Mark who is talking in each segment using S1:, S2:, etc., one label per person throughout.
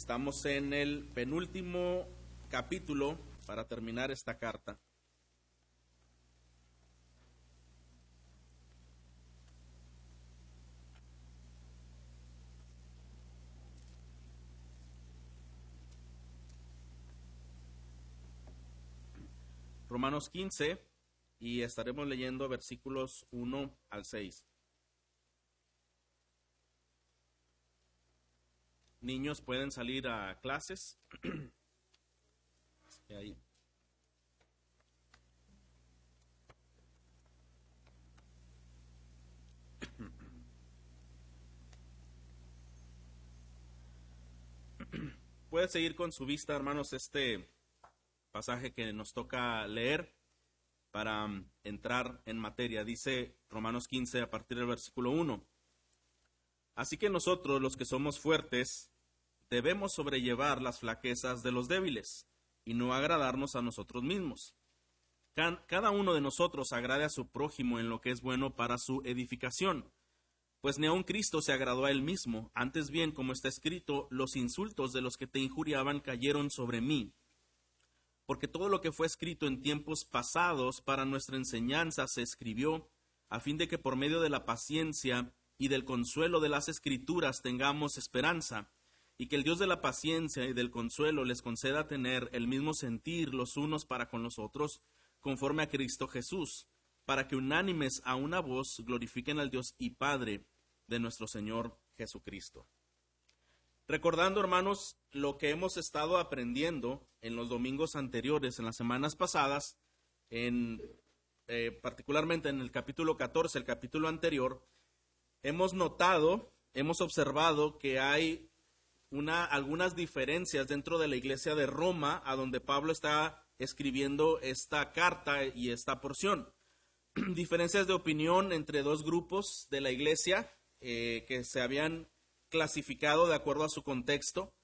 S1: Estamos en el penúltimo capítulo para terminar esta carta. Romanos 15 y estaremos leyendo versículos 1 al 6. Niños pueden salir a clases. Puede seguir con su vista, hermanos, este pasaje que nos toca leer para um, entrar en materia. Dice Romanos 15 a partir del versículo 1. Así que nosotros, los que somos fuertes, debemos sobrellevar las flaquezas de los débiles y no agradarnos a nosotros mismos. Cada uno de nosotros agrade a su prójimo en lo que es bueno para su edificación. Pues ni aun Cristo se agradó a él mismo, antes bien, como está escrito, los insultos de los que te injuriaban cayeron sobre mí porque todo lo que fue escrito en tiempos pasados para nuestra enseñanza se escribió, a fin de que por medio de la paciencia y del consuelo de las escrituras tengamos esperanza, y que el Dios de la paciencia y del consuelo les conceda tener el mismo sentir los unos para con los otros, conforme a Cristo Jesús, para que unánimes a una voz glorifiquen al Dios y Padre de nuestro Señor Jesucristo. Recordando, hermanos, lo que hemos estado aprendiendo en los domingos anteriores, en las semanas pasadas, en, eh, particularmente en el capítulo 14, el capítulo anterior, hemos notado, hemos observado que hay una, algunas diferencias dentro de la iglesia de Roma, a donde Pablo está escribiendo esta carta y esta porción. diferencias de opinión entre dos grupos de la iglesia eh, que se habían clasificado de acuerdo a su contexto.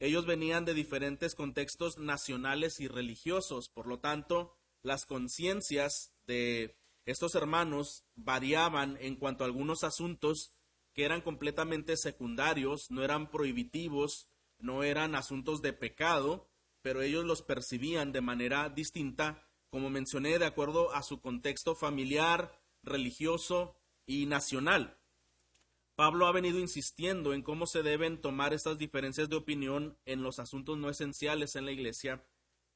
S1: Ellos venían de diferentes contextos nacionales y religiosos, por lo tanto, las conciencias de estos hermanos variaban en cuanto a algunos asuntos que eran completamente secundarios, no eran prohibitivos, no eran asuntos de pecado, pero ellos los percibían de manera distinta, como mencioné, de acuerdo a su contexto familiar, religioso y nacional. Pablo ha venido insistiendo en cómo se deben tomar estas diferencias de opinión en los asuntos no esenciales en la iglesia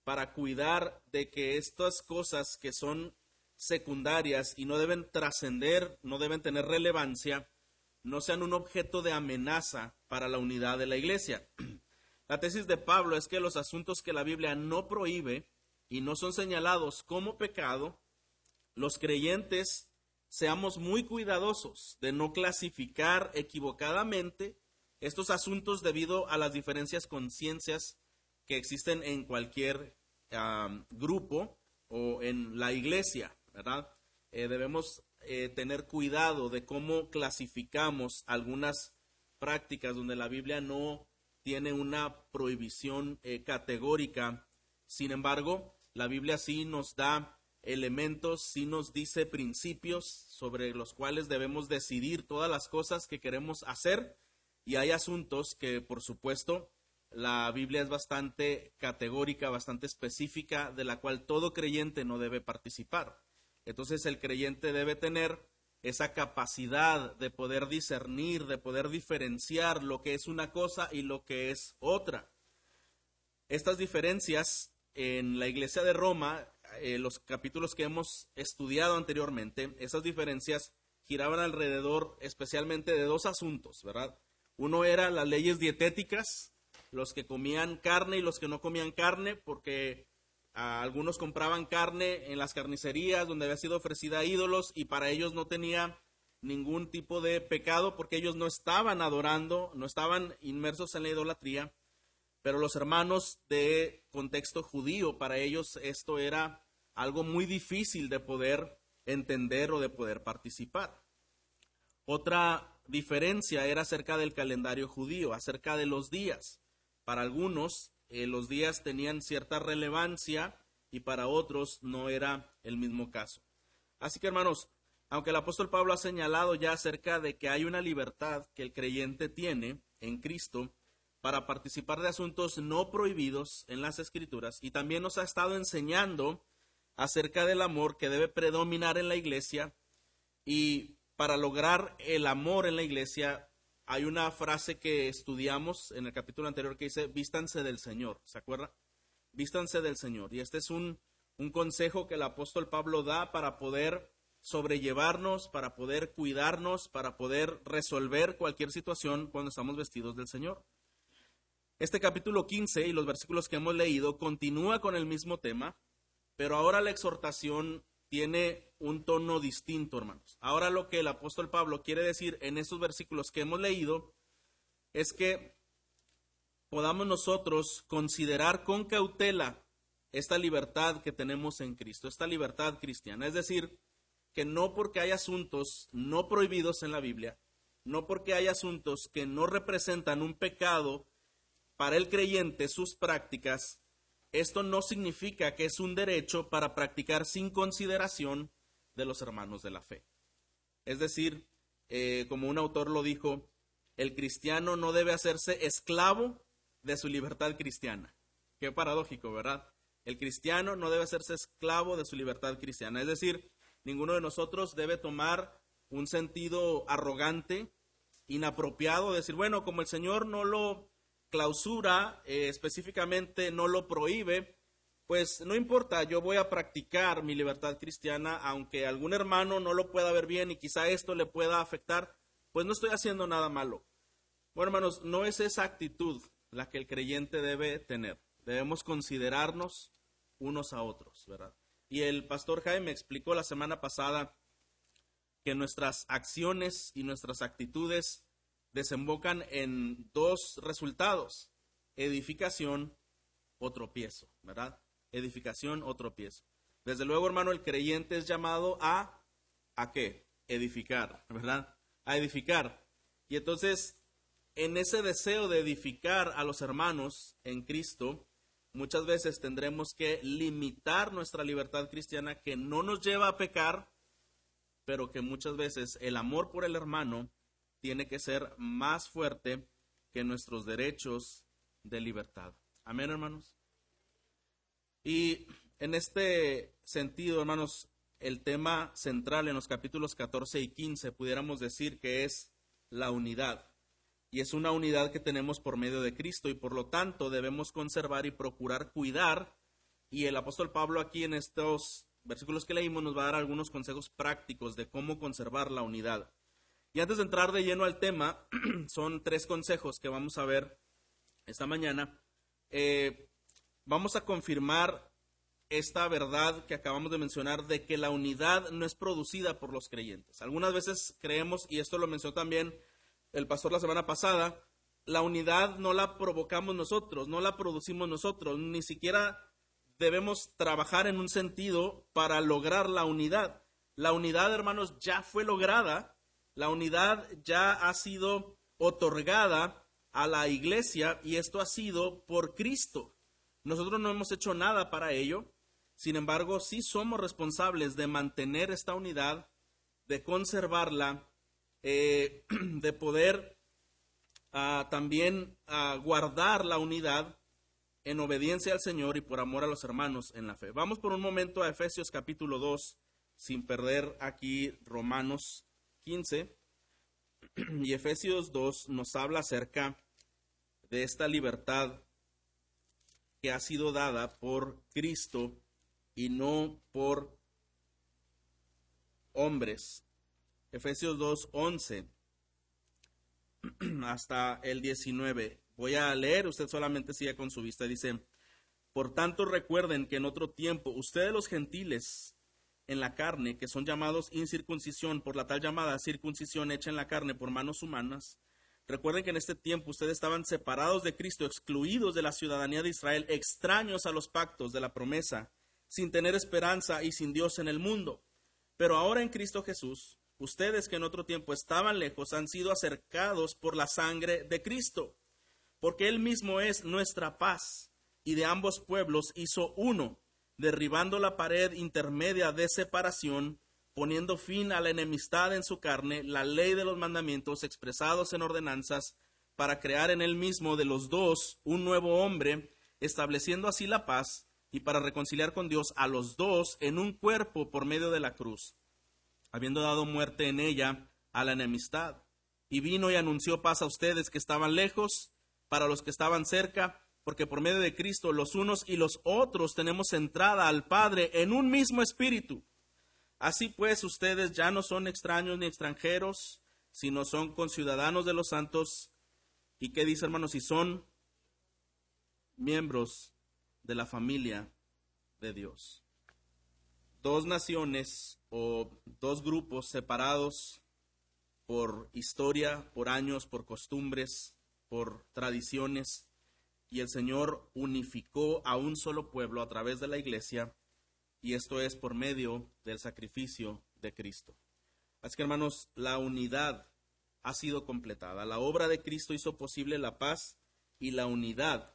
S1: para cuidar de que estas cosas que son secundarias y no deben trascender, no deben tener relevancia, no sean un objeto de amenaza para la unidad de la iglesia. La tesis de Pablo es que los asuntos que la Biblia no prohíbe y no son señalados como pecado, los creyentes seamos muy cuidadosos de no clasificar equivocadamente estos asuntos debido a las diferencias conciencias que existen en cualquier grupo o en la iglesia, ¿verdad? Eh, debemos eh, tener cuidado de cómo clasificamos algunas prácticas donde la Biblia no tiene una prohibición eh, categórica. Sin embargo, la Biblia sí nos da elementos, sí nos dice principios sobre los cuales debemos decidir todas las cosas que queremos hacer y hay asuntos que, por supuesto, la Biblia es bastante categórica, bastante específica, de la cual todo creyente no debe participar. Entonces el creyente debe tener esa capacidad de poder discernir, de poder diferenciar lo que es una cosa y lo que es otra. Estas diferencias en la iglesia de Roma eh, los capítulos que hemos estudiado anteriormente, esas diferencias giraban alrededor especialmente de dos asuntos, ¿verdad? Uno era las leyes dietéticas, los que comían carne y los que no comían carne, porque algunos compraban carne en las carnicerías donde había sido ofrecida a ídolos y para ellos no tenía ningún tipo de pecado porque ellos no estaban adorando, no estaban inmersos en la idolatría pero los hermanos de contexto judío, para ellos esto era algo muy difícil de poder entender o de poder participar. Otra diferencia era acerca del calendario judío, acerca de los días. Para algunos eh, los días tenían cierta relevancia y para otros no era el mismo caso. Así que hermanos, aunque el apóstol Pablo ha señalado ya acerca de que hay una libertad que el creyente tiene en Cristo, para participar de asuntos no prohibidos en las escrituras y también nos ha estado enseñando acerca del amor que debe predominar en la iglesia y para lograr el amor en la iglesia hay una frase que estudiamos en el capítulo anterior que dice vístanse del Señor, ¿se acuerda? Vístanse del Señor y este es un, un consejo que el apóstol Pablo da para poder sobrellevarnos, para poder cuidarnos, para poder resolver cualquier situación cuando estamos vestidos del Señor. Este capítulo 15 y los versículos que hemos leído continúa con el mismo tema, pero ahora la exhortación tiene un tono distinto, hermanos. Ahora lo que el apóstol Pablo quiere decir en estos versículos que hemos leído es que podamos nosotros considerar con cautela esta libertad que tenemos en Cristo, esta libertad cristiana. Es decir, que no porque hay asuntos no prohibidos en la Biblia, no porque hay asuntos que no representan un pecado para el creyente sus prácticas, esto no significa que es un derecho para practicar sin consideración de los hermanos de la fe. Es decir, eh, como un autor lo dijo, el cristiano no debe hacerse esclavo de su libertad cristiana. Qué paradójico, ¿verdad? El cristiano no debe hacerse esclavo de su libertad cristiana. Es decir, ninguno de nosotros debe tomar un sentido arrogante, inapropiado, decir, bueno, como el Señor no lo clausura eh, específicamente no lo prohíbe, pues no importa, yo voy a practicar mi libertad cristiana, aunque algún hermano no lo pueda ver bien y quizá esto le pueda afectar, pues no estoy haciendo nada malo. Bueno, hermanos, no es esa actitud la que el creyente debe tener. Debemos considerarnos unos a otros, ¿verdad? Y el pastor Jaime explicó la semana pasada que nuestras acciones y nuestras actitudes desembocan en dos resultados, edificación o tropiezo, ¿verdad? Edificación o tropiezo. Desde luego, hermano, el creyente es llamado a, ¿a qué? Edificar, ¿verdad? A edificar. Y entonces, en ese deseo de edificar a los hermanos en Cristo, muchas veces tendremos que limitar nuestra libertad cristiana que no nos lleva a pecar, pero que muchas veces el amor por el hermano tiene que ser más fuerte que nuestros derechos de libertad. Amén, hermanos. Y en este sentido, hermanos, el tema central en los capítulos 14 y 15 pudiéramos decir que es la unidad. Y es una unidad que tenemos por medio de Cristo y por lo tanto debemos conservar y procurar cuidar. Y el apóstol Pablo aquí en estos versículos que leímos nos va a dar algunos consejos prácticos de cómo conservar la unidad. Y antes de entrar de lleno al tema, son tres consejos que vamos a ver esta mañana. Eh, vamos a confirmar esta verdad que acabamos de mencionar de que la unidad no es producida por los creyentes. Algunas veces creemos, y esto lo mencionó también el pastor la semana pasada, la unidad no la provocamos nosotros, no la producimos nosotros, ni siquiera debemos trabajar en un sentido para lograr la unidad. La unidad, hermanos, ya fue lograda la unidad ya ha sido otorgada a la iglesia y esto ha sido por Cristo. Nosotros no hemos hecho nada para ello, sin embargo, sí somos responsables de mantener esta unidad, de conservarla, eh, de poder ah, también ah, guardar la unidad en obediencia al Señor y por amor a los hermanos en la fe. Vamos por un momento a Efesios capítulo 2, sin perder aquí Romanos 15. Y Efesios 2 nos habla acerca de esta libertad que ha sido dada por Cristo y no por hombres. Efesios 2, 11 hasta el 19. Voy a leer, usted solamente siga con su vista. Dice, por tanto recuerden que en otro tiempo ustedes los gentiles en la carne, que son llamados incircuncisión por la tal llamada circuncisión hecha en la carne por manos humanas. Recuerden que en este tiempo ustedes estaban separados de Cristo, excluidos de la ciudadanía de Israel, extraños a los pactos de la promesa, sin tener esperanza y sin Dios en el mundo. Pero ahora en Cristo Jesús, ustedes que en otro tiempo estaban lejos han sido acercados por la sangre de Cristo, porque Él mismo es nuestra paz, y de ambos pueblos hizo uno derribando la pared intermedia de separación, poniendo fin a la enemistad en su carne, la ley de los mandamientos expresados en ordenanzas, para crear en él mismo de los dos un nuevo hombre, estableciendo así la paz y para reconciliar con Dios a los dos en un cuerpo por medio de la cruz, habiendo dado muerte en ella a la enemistad. Y vino y anunció paz a ustedes que estaban lejos, para los que estaban cerca, porque por medio de Cristo los unos y los otros tenemos entrada al Padre en un mismo espíritu. Así pues, ustedes ya no son extraños ni extranjeros, sino son conciudadanos de los santos. ¿Y qué dice, hermanos? Si son miembros de la familia de Dios. Dos naciones o dos grupos separados por historia, por años, por costumbres, por tradiciones, y el Señor unificó a un solo pueblo a través de la iglesia, y esto es por medio del sacrificio de Cristo. Así que hermanos, la unidad ha sido completada. La obra de Cristo hizo posible la paz y la unidad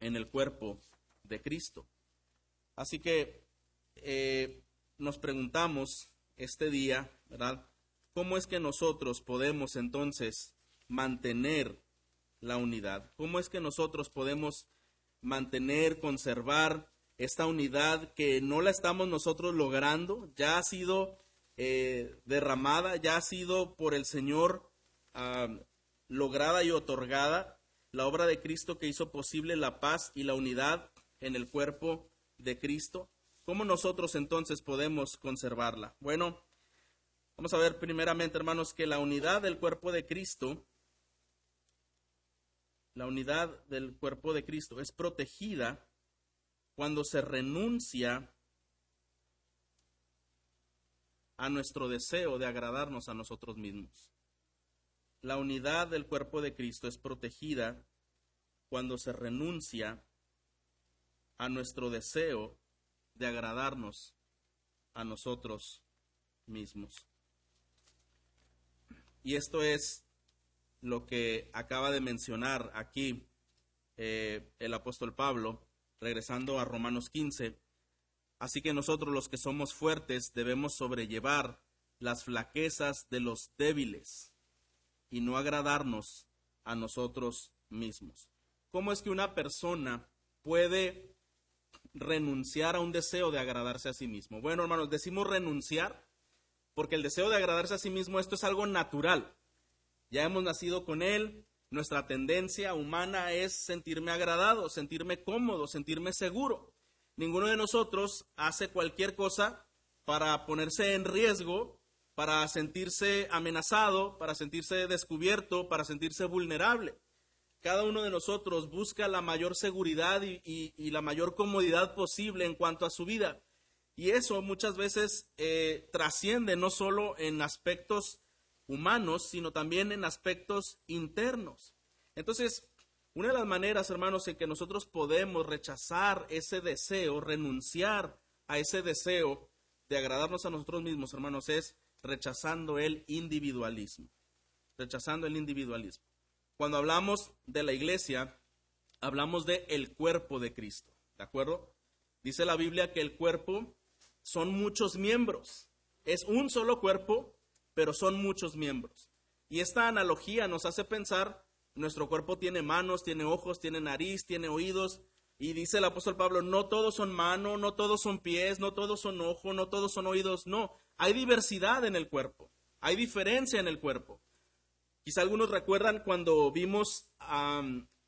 S1: en el cuerpo de Cristo. Así que eh, nos preguntamos este día, ¿verdad? ¿Cómo es que nosotros podemos entonces mantener la unidad? ¿Cómo es que nosotros podemos mantener, conservar esta unidad que no la estamos nosotros logrando? Ya ha sido eh, derramada, ya ha sido por el Señor ah, lograda y otorgada la obra de Cristo que hizo posible la paz y la unidad en el cuerpo de Cristo. ¿Cómo nosotros entonces podemos conservarla? Bueno, vamos a ver primeramente, hermanos, que la unidad del cuerpo de Cristo, la unidad del cuerpo de Cristo es protegida cuando se renuncia a nuestro deseo de agradarnos a nosotros mismos. La unidad del cuerpo de Cristo es protegida cuando se renuncia a nuestro deseo de agradarnos a nosotros mismos. Y esto es lo que acaba de mencionar aquí eh, el apóstol Pablo, regresando a Romanos 15. Así que nosotros los que somos fuertes debemos sobrellevar las flaquezas de los débiles y no agradarnos a nosotros mismos. ¿Cómo es que una persona puede renunciar a un deseo de agradarse a sí mismo. Bueno, hermanos, decimos renunciar porque el deseo de agradarse a sí mismo, esto es algo natural. Ya hemos nacido con él, nuestra tendencia humana es sentirme agradado, sentirme cómodo, sentirme seguro. Ninguno de nosotros hace cualquier cosa para ponerse en riesgo, para sentirse amenazado, para sentirse descubierto, para sentirse vulnerable. Cada uno de nosotros busca la mayor seguridad y, la mayor comodidad posible en cuanto a su vida. Y eso muchas veces eh, trasciende no solo en aspectos humanos, sino también en aspectos internos. Entonces, una de las maneras, hermanos, en que nosotros podemos rechazar ese deseo, renunciar a ese deseo de agradarnos a nosotros mismos, hermanos, es rechazando el individualismo. Rechazando el individualismo. Cuando hablamos de la iglesia, hablamos de el cuerpo de Cristo, ¿de acuerdo? Dice la Biblia que el cuerpo son muchos miembros. Es un solo cuerpo, pero son muchos miembros. Y esta analogía nos hace pensar, nuestro cuerpo tiene manos, tiene ojos, tiene nariz, tiene oídos, y dice el apóstol Pablo, no todos son manos, no todos son pies, no todos son ojos, no todos son oídos, no, hay diversidad en el cuerpo, hay diferencia en el cuerpo. Quizá algunos recuerdan cuando vimos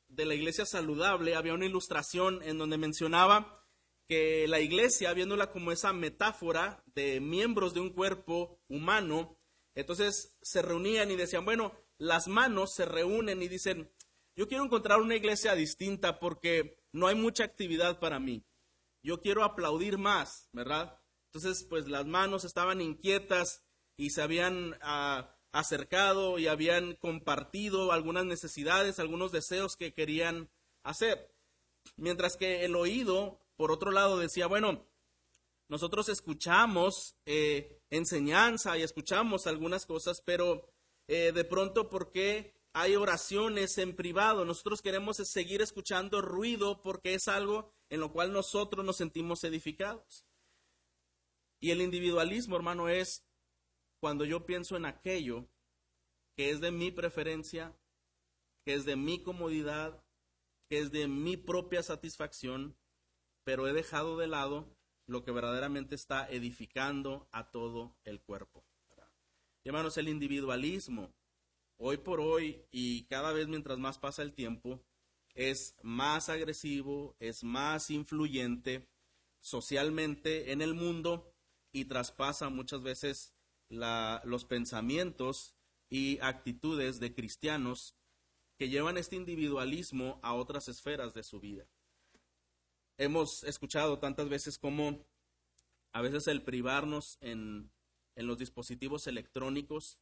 S1: de la iglesia saludable, había una ilustración en donde mencionaba que la iglesia, viéndola como esa metáfora de miembros de un cuerpo humano, entonces se reunían y decían, bueno, las manos se reúnen y dicen, yo quiero encontrar una iglesia distinta porque no hay mucha actividad para mí. Yo quiero aplaudir más, ¿verdad? Entonces, pues las manos estaban inquietas y se habían ah, acercado y habían compartido algunas necesidades, algunos deseos que querían hacer. Mientras que el oído, por otro lado, decía, bueno, nosotros escuchamos eh, enseñanza y escuchamos algunas cosas, pero eh, de pronto, ¿por qué hay oraciones en privado? Nosotros queremos seguir escuchando ruido porque es algo en lo cual nosotros nos sentimos edificados. Y el individualismo, hermano, es cuando yo pienso en aquello que es de mi preferencia, que es de mi comodidad, que es de mi propia satisfacción, pero he dejado de lado lo que verdaderamente está edificando a todo el cuerpo. hermanos, el individualismo, hoy por hoy y cada vez mientras más pasa el tiempo, es más agresivo, es más influyente socialmente en el mundo y traspasa muchas veces los pensamientos y actitudes de cristianos que llevan este individualismo a otras esferas de su vida. Hemos escuchado tantas veces como a veces el privarnos en, en los dispositivos electrónicos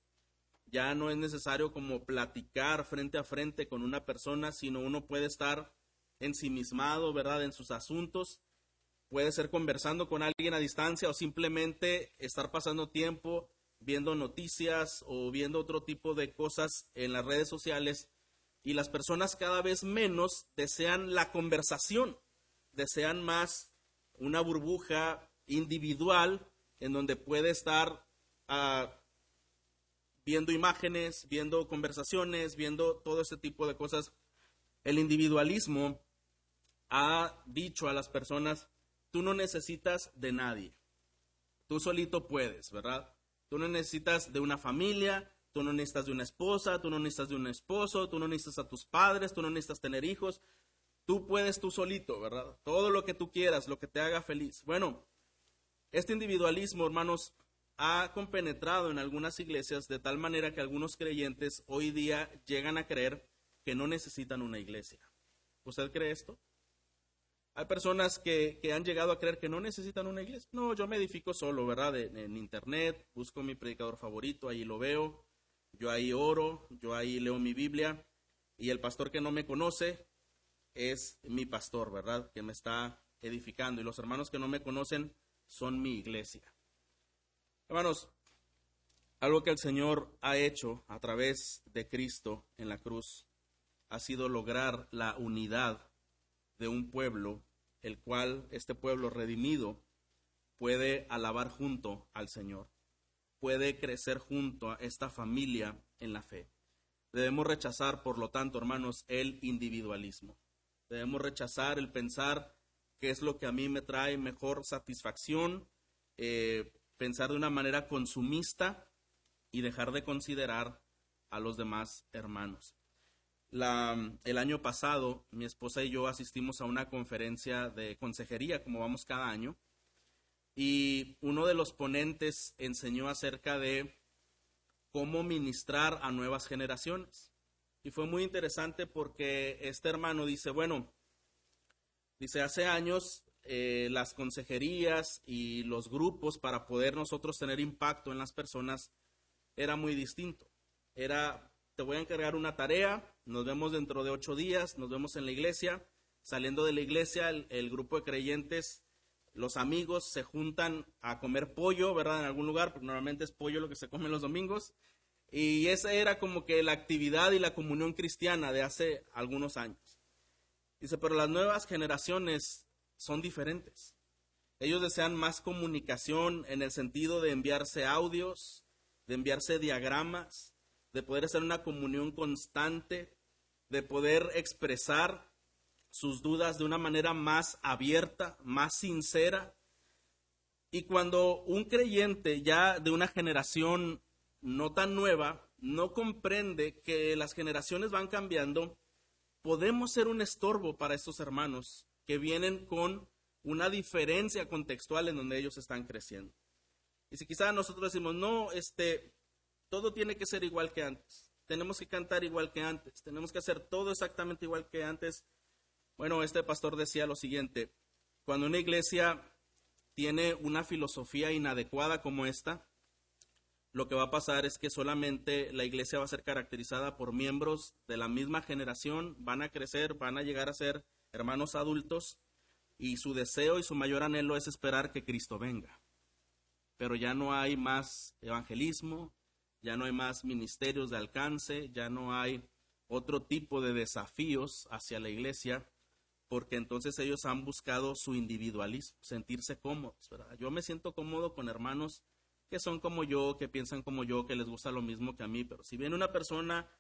S1: ya no es necesario como platicar frente a frente con una persona, sino uno puede estar ensimismado, ¿verdad?, en sus asuntos. Puede ser conversando con alguien a distancia o simplemente estar pasando tiempo viendo noticias o viendo otro tipo de cosas en las redes sociales y las personas cada vez menos desean la conversación, desean más una burbuja individual en donde puede estar uh, viendo imágenes, viendo conversaciones, viendo todo ese tipo de cosas. El individualismo ha dicho a las personas, tú no necesitas de nadie, tú solito puedes, ¿verdad? Tú no necesitas de una familia, tú no necesitas de una esposa, tú no necesitas de un esposo, tú no necesitas a tus padres, tú no necesitas tener hijos, tú puedes tú solito, ¿verdad? Todo lo que tú quieras, lo que te haga feliz. Bueno, este individualismo, hermanos, ha compenetrado en algunas iglesias de tal manera que algunos creyentes hoy día llegan a creer que no necesitan una iglesia. ¿Usted cree esto? Hay personas que, han llegado a creer que no necesitan una iglesia. No, yo me edifico solo, ¿verdad? En, internet, busco mi predicador favorito, ahí lo veo, yo ahí oro, yo ahí leo mi Biblia y el pastor que no me conoce es mi pastor, ¿verdad? Que me está edificando y los hermanos que no me conocen son mi iglesia. Hermanos, algo que el Señor ha hecho a través de Cristo en la cruz ha sido lograr la unidad de un pueblo, el cual este pueblo redimido puede alabar junto al Señor, puede crecer junto a esta familia en la fe. Debemos rechazar, por lo tanto, hermanos, el individualismo. Debemos rechazar el pensar qué es lo que a mí me trae mejor satisfacción, eh, pensar de una manera consumista y dejar de considerar a los demás hermanos. el año pasado, mi esposa y yo asistimos a una conferencia de consejería, como vamos cada año, y uno de los ponentes enseñó acerca de cómo ministrar a nuevas generaciones. Y fue muy interesante porque este hermano dice, bueno, dice, hace años eh, las consejerías y los grupos para poder nosotros tener impacto en las personas era muy distinto. Era, te voy a encargar una tarea, nos vemos dentro de ocho días, nos vemos en la iglesia. Saliendo de la iglesia, el, grupo de creyentes, los amigos se juntan a comer pollo, ¿verdad? En algún lugar, porque normalmente es pollo lo que se come los domingos. Y esa era como que la actividad y la comunión cristiana de hace algunos años. Dice, pero las nuevas generaciones son diferentes. Ellos desean más comunicación en el sentido de enviarse audios, de enviarse diagramas, de poder hacer una comunión constante, de poder expresar sus dudas de una manera más abierta, más sincera. Y cuando un creyente ya de una generación no tan nueva no comprende que las generaciones van cambiando, podemos ser un estorbo para estos hermanos que vienen con una diferencia contextual en donde ellos están creciendo. Y si quizás nosotros decimos, no, este, todo tiene que ser igual que antes, tenemos que cantar igual que antes, tenemos que hacer todo exactamente igual que antes. Bueno, este pastor decía lo siguiente, cuando una iglesia tiene una filosofía inadecuada como esta, lo que va a pasar es que solamente la iglesia va a ser caracterizada por miembros de la misma generación, van a crecer, van a llegar a ser hermanos adultos, y su deseo y su mayor anhelo es esperar que Cristo venga. Pero ya no hay más evangelismo, ya no hay más ministerios de alcance, ya no hay otro tipo de desafíos hacia la iglesia, porque entonces ellos han buscado su individualismo, sentirse cómodos. Yo me siento cómodo con hermanos que son como yo, que piensan como yo, que les gusta lo mismo que a mí, pero si viene una persona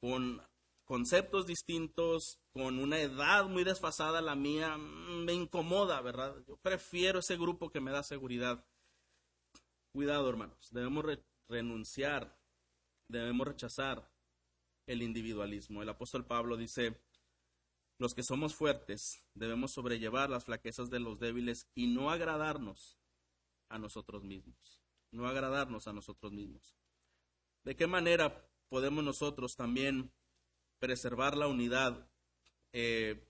S1: con conceptos distintos, con una edad muy desfasada la mía, mm, me incomoda, ¿verdad? Yo prefiero ese grupo que me da seguridad. Cuidado, hermanos, debemos renunciar, debemos rechazar el individualismo. El apóstol Pablo dice, los que somos fuertes debemos sobrellevar las flaquezas de los débiles y no agradarnos a nosotros mismos, no agradarnos a nosotros mismos. ¿De qué manera podemos nosotros también preservar la unidad eh,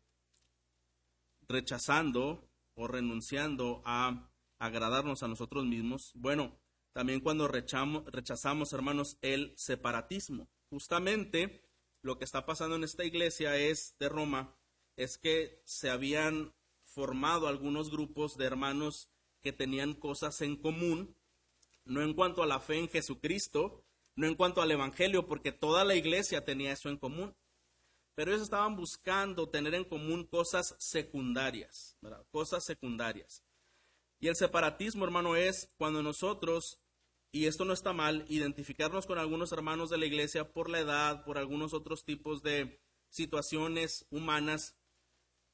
S1: rechazando o renunciando a agradarnos a nosotros mismos? Bueno, también cuando rechazamos, rechazamos, hermanos, el separatismo. Justamente lo que está pasando en esta iglesia es de Roma, es que se habían formado algunos grupos de hermanos que tenían cosas en común, no en cuanto a la fe en Jesucristo, no en cuanto al Evangelio, porque toda la iglesia tenía eso en común, pero ellos estaban buscando tener en común cosas secundarias, cosas secundarias. Y el separatismo, hermano, es cuando nosotros, y esto no está mal, identificarnos con algunos hermanos de la iglesia por la edad, por algunos otros tipos de situaciones humanas,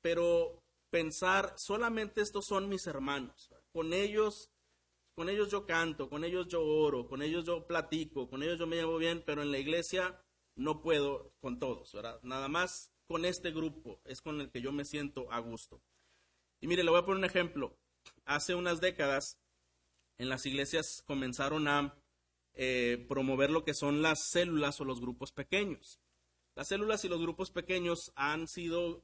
S1: pero pensar solamente estos son mis hermanos, con ellos con ellos yo canto, con ellos yo oro, con ellos yo platico, con ellos yo me llevo bien, pero en la iglesia no puedo con todos, ¿verdad? Nada más con este grupo es con el que yo me siento a gusto. Y mire, le voy a poner un ejemplo. Hace unas décadas en las iglesias comenzaron a eh, promover lo que son las células o los grupos pequeños. Las células y los grupos pequeños han sido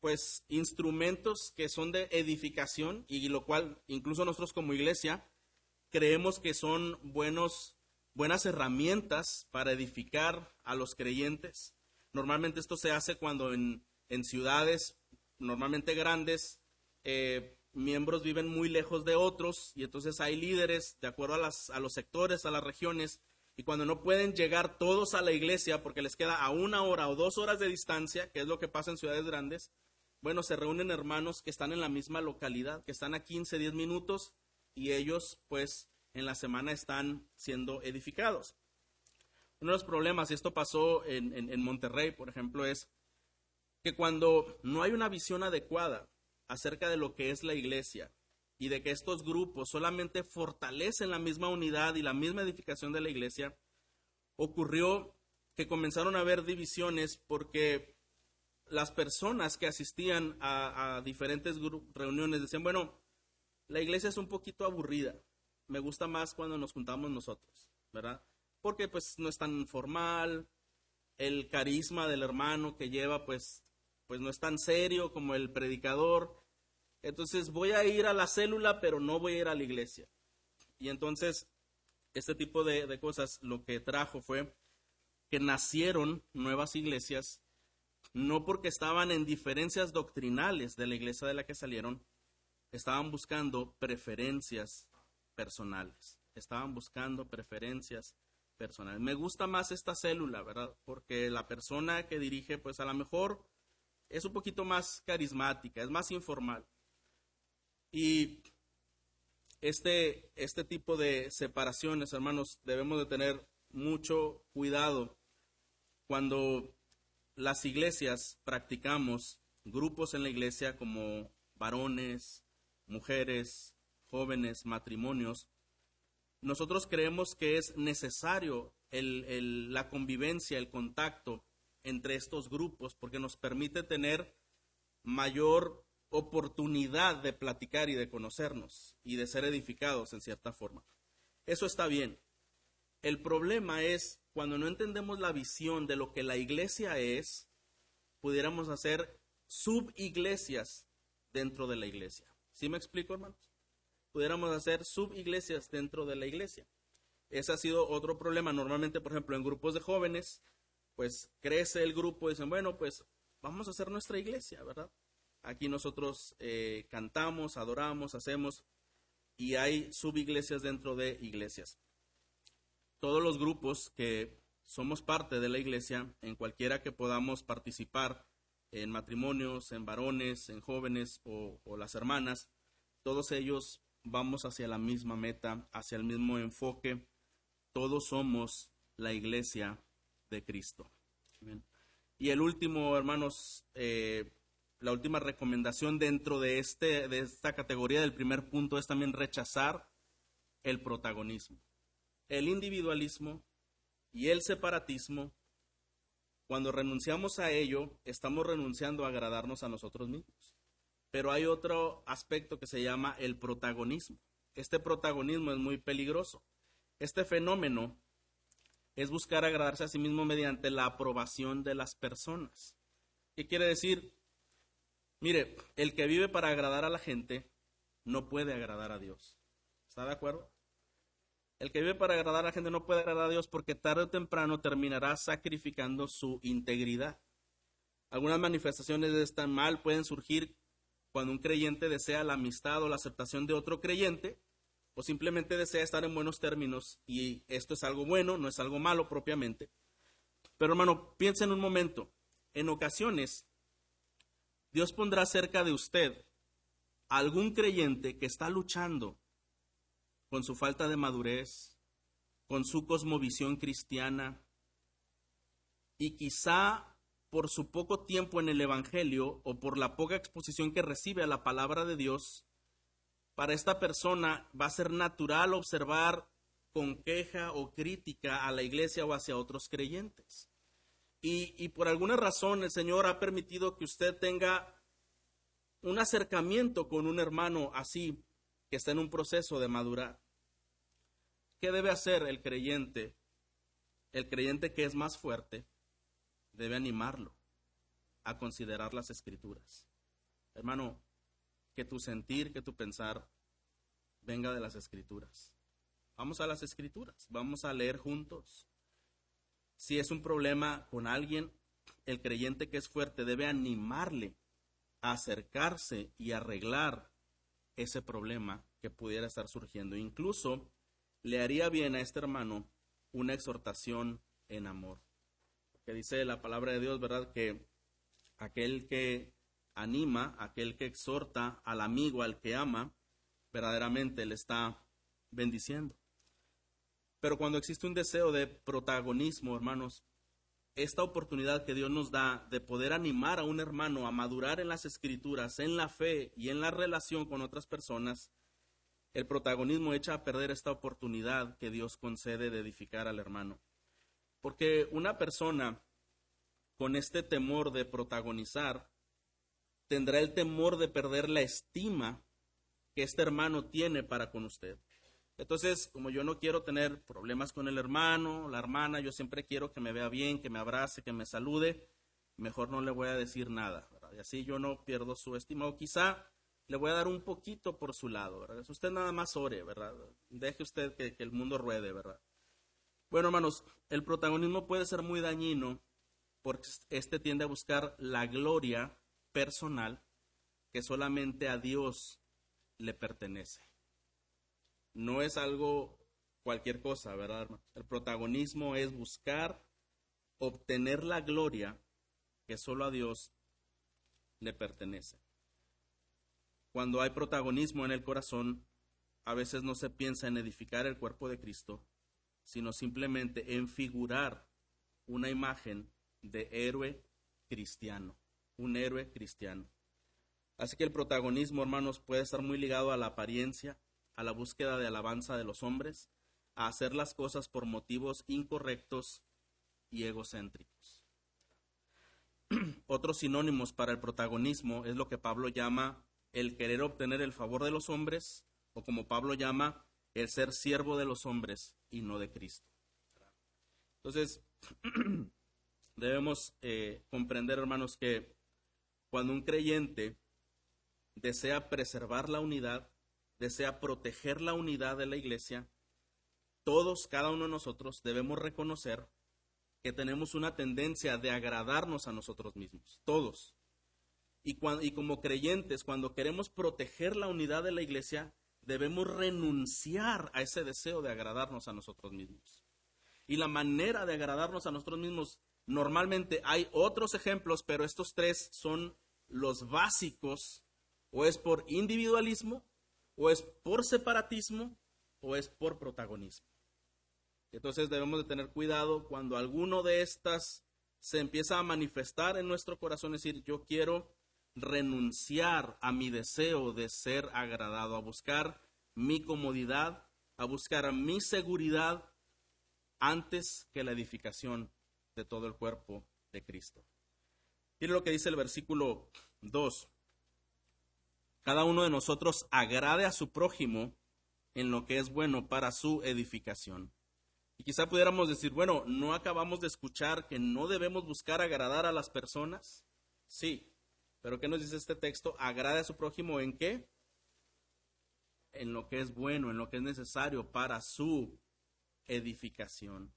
S1: pues instrumentos que son de edificación y lo cual incluso nosotros como iglesia creemos que son buenos, buenas herramientas para edificar a los creyentes. Normalmente esto se hace cuando en, ciudades normalmente grandes eh, miembros viven muy lejos de otros y entonces hay líderes de acuerdo a, las, a los sectores, a las regiones y cuando no pueden llegar todos a la iglesia porque les queda a una hora o dos horas de distancia, que es lo que pasa en ciudades grandes, bueno, se reúnen hermanos que están en la misma localidad, que están a 15, 10 minutos y ellos pues en la semana están siendo edificados. Uno de los problemas, y esto pasó en, en Monterrey, por ejemplo, es que cuando no hay una visión adecuada acerca de lo que es la iglesia y de que estos grupos solamente fortalecen la misma unidad y la misma edificación de la iglesia, ocurrió que comenzaron a haber divisiones porque las personas que asistían a, diferentes reuniones decían, bueno, la iglesia es un poquito aburrida, me gusta más cuando nos juntamos nosotros, ¿verdad? Porque pues no es tan formal, el carisma del hermano que lleva pues, pues no es tan serio como el predicador, entonces voy a ir a la célula pero no voy a ir a la iglesia. Y entonces este tipo de cosas lo que trajo fue que nacieron nuevas iglesias no porque estaban en diferencias doctrinales de la iglesia de la que salieron, estaban buscando preferencias personales, estaban buscando preferencias personales. Me gusta más esta célula, ¿verdad? Porque la persona que dirige, pues a lo mejor es un poquito más carismática, es más informal. Y este, este tipo de separaciones, hermanos, debemos de tener mucho cuidado cuando las iglesias practicamos grupos en la iglesia como varones, mujeres, jóvenes, matrimonios, nosotros creemos que es necesario la convivencia, el contacto entre estos grupos, porque nos permite tener mayor oportunidad de platicar y de conocernos y de ser edificados en cierta forma. Eso está bien. El problema es cuando no entendemos la visión de lo que la iglesia es, pudiéramos hacer subiglesias dentro de la iglesia. ¿Sí me explico, hermanos? Pudiéramos hacer subiglesias dentro de la iglesia. Ese ha sido otro problema. Normalmente, por ejemplo, en grupos de jóvenes, pues crece el grupo dicen, bueno, pues vamos a hacer nuestra iglesia, ¿verdad? Aquí nosotros eh, cantamos, adoramos, hacemos, y hay subiglesias dentro de iglesias todos los grupos que somos parte de la iglesia, en cualquiera que podamos participar en matrimonios, en varones, en jóvenes o, las hermanas, todos ellos vamos hacia la misma meta, hacia el mismo enfoque. Todos somos la iglesia de Cristo. Y el último, hermanos, eh, la última recomendación dentro de, este, de esta categoría del primer punto es también rechazar el protagonismo. El individualismo y el separatismo, cuando renunciamos a ello, estamos renunciando a agradarnos a nosotros mismos. Pero hay otro aspecto que se llama el protagonismo. Este protagonismo es muy peligroso. Este fenómeno es buscar agradarse a sí mismo mediante la aprobación de las personas. ¿Qué quiere decir? Mire, el que vive para agradar a la gente no puede agradar a Dios. ¿Está de acuerdo? El que vive para agradar a la gente no puede agradar a Dios porque tarde o temprano terminará sacrificando su integridad. Algunas manifestaciones de este mal pueden surgir cuando un creyente desea la amistad o la aceptación de otro creyente o simplemente desea estar en buenos términos y esto es algo bueno, no es algo malo propiamente. Pero hermano, piensa en un momento, en ocasiones Dios pondrá cerca de usted algún creyente que está luchando con su falta de madurez, con su cosmovisión cristiana y quizá por su poco tiempo en el Evangelio o por la poca exposición que recibe a la palabra de Dios, para esta persona va a ser natural observar con queja o crítica a la iglesia o hacia otros creyentes. Y, por alguna razón el Señor ha permitido que usted tenga un acercamiento con un hermano así que está en un proceso de madurar. ¿Qué debe hacer el creyente? El creyente que es más fuerte debe animarlo a considerar las escrituras. Hermano, que tu sentir, que tu pensar venga de las escrituras. Vamos a las escrituras, vamos a leer juntos. Si es un problema con alguien, el creyente que es fuerte debe animarle a acercarse y arreglar ese problema que pudiera estar surgiendo. Incluso le haría bien a este hermano una exhortación en amor. Que dice la palabra de Dios, ¿verdad? Que aquel que anima, aquel que exhorta al amigo, al que ama, verdaderamente le está bendiciendo. Pero cuando existe un deseo de protagonismo, hermanos, esta oportunidad que Dios nos da de poder animar a un hermano a madurar en las escrituras, en la fe y en la relación con otras personas, el protagonismo echa a perder esta oportunidad que Dios concede de edificar al hermano. Porque una persona con este temor de protagonizar tendrá el temor de perder la estima que este hermano tiene para con usted. Entonces, como yo no quiero tener problemas con el hermano, la hermana, yo siempre quiero que me vea bien, que me abrace, que me salude, mejor no le voy a decir nada, Y así yo no pierdo su estima, o quizá le voy a dar un poquito por su lado, ¿verdad? Usted nada más ore, ¿verdad? Deje usted que, que el mundo ruede, ¿verdad? Bueno, hermanos, el protagonismo puede ser muy dañino porque este tiende a buscar la gloria personal que solamente a Dios le pertenece. No es algo cualquier cosa, ¿verdad? El protagonismo es buscar obtener la gloria que solo a Dios le pertenece. Cuando hay protagonismo en el corazón, a veces no se piensa en edificar el cuerpo de Cristo, sino simplemente en figurar una imagen de héroe cristiano un héroe cristiano. Así que el protagonismo, hermanos, puede estar muy ligado a la apariencia, a la búsqueda de alabanza de los hombres, a hacer las cosas por motivos incorrectos y egocéntricos. Otros sinónimos para el protagonismo es lo que Pablo llama el querer obtener el favor de los hombres, o como Pablo llama, el ser siervo de los hombres y no de Cristo. Entonces, debemos eh, comprender, hermanos, que cuando un creyente desea preservar la unidad, desea proteger la unidad de la iglesia, todos, cada uno de nosotros, debemos reconocer que tenemos una tendencia de agradarnos a nosotros mismos, todos. Y, y, como creyentes, cuando queremos proteger la unidad de la iglesia, debemos renunciar a ese deseo de agradarnos a nosotros mismos. Y la manera de agradarnos a nosotros mismos Normalmente hay otros ejemplos, pero estos tres son los básicos, o es por individualismo, o es por separatismo, o es por protagonismo. Entonces debemos de tener cuidado cuando alguno de estas se empieza a manifestar en nuestro corazón, es decir, yo quiero renunciar a mi deseo de ser agradado, a buscar mi comodidad, a buscar mi seguridad antes que la edificación de todo el cuerpo de Cristo. Mire lo que dice el versículo 2. Cada uno de nosotros agrade a su prójimo en lo que es bueno para su edificación. Y quizá pudiéramos decir, bueno, ¿no acabamos de escuchar que no debemos buscar agradar a las personas? Sí, pero ¿qué nos dice este texto? Agrade a su prójimo en qué? En lo que es bueno, en lo que es necesario para su edificación.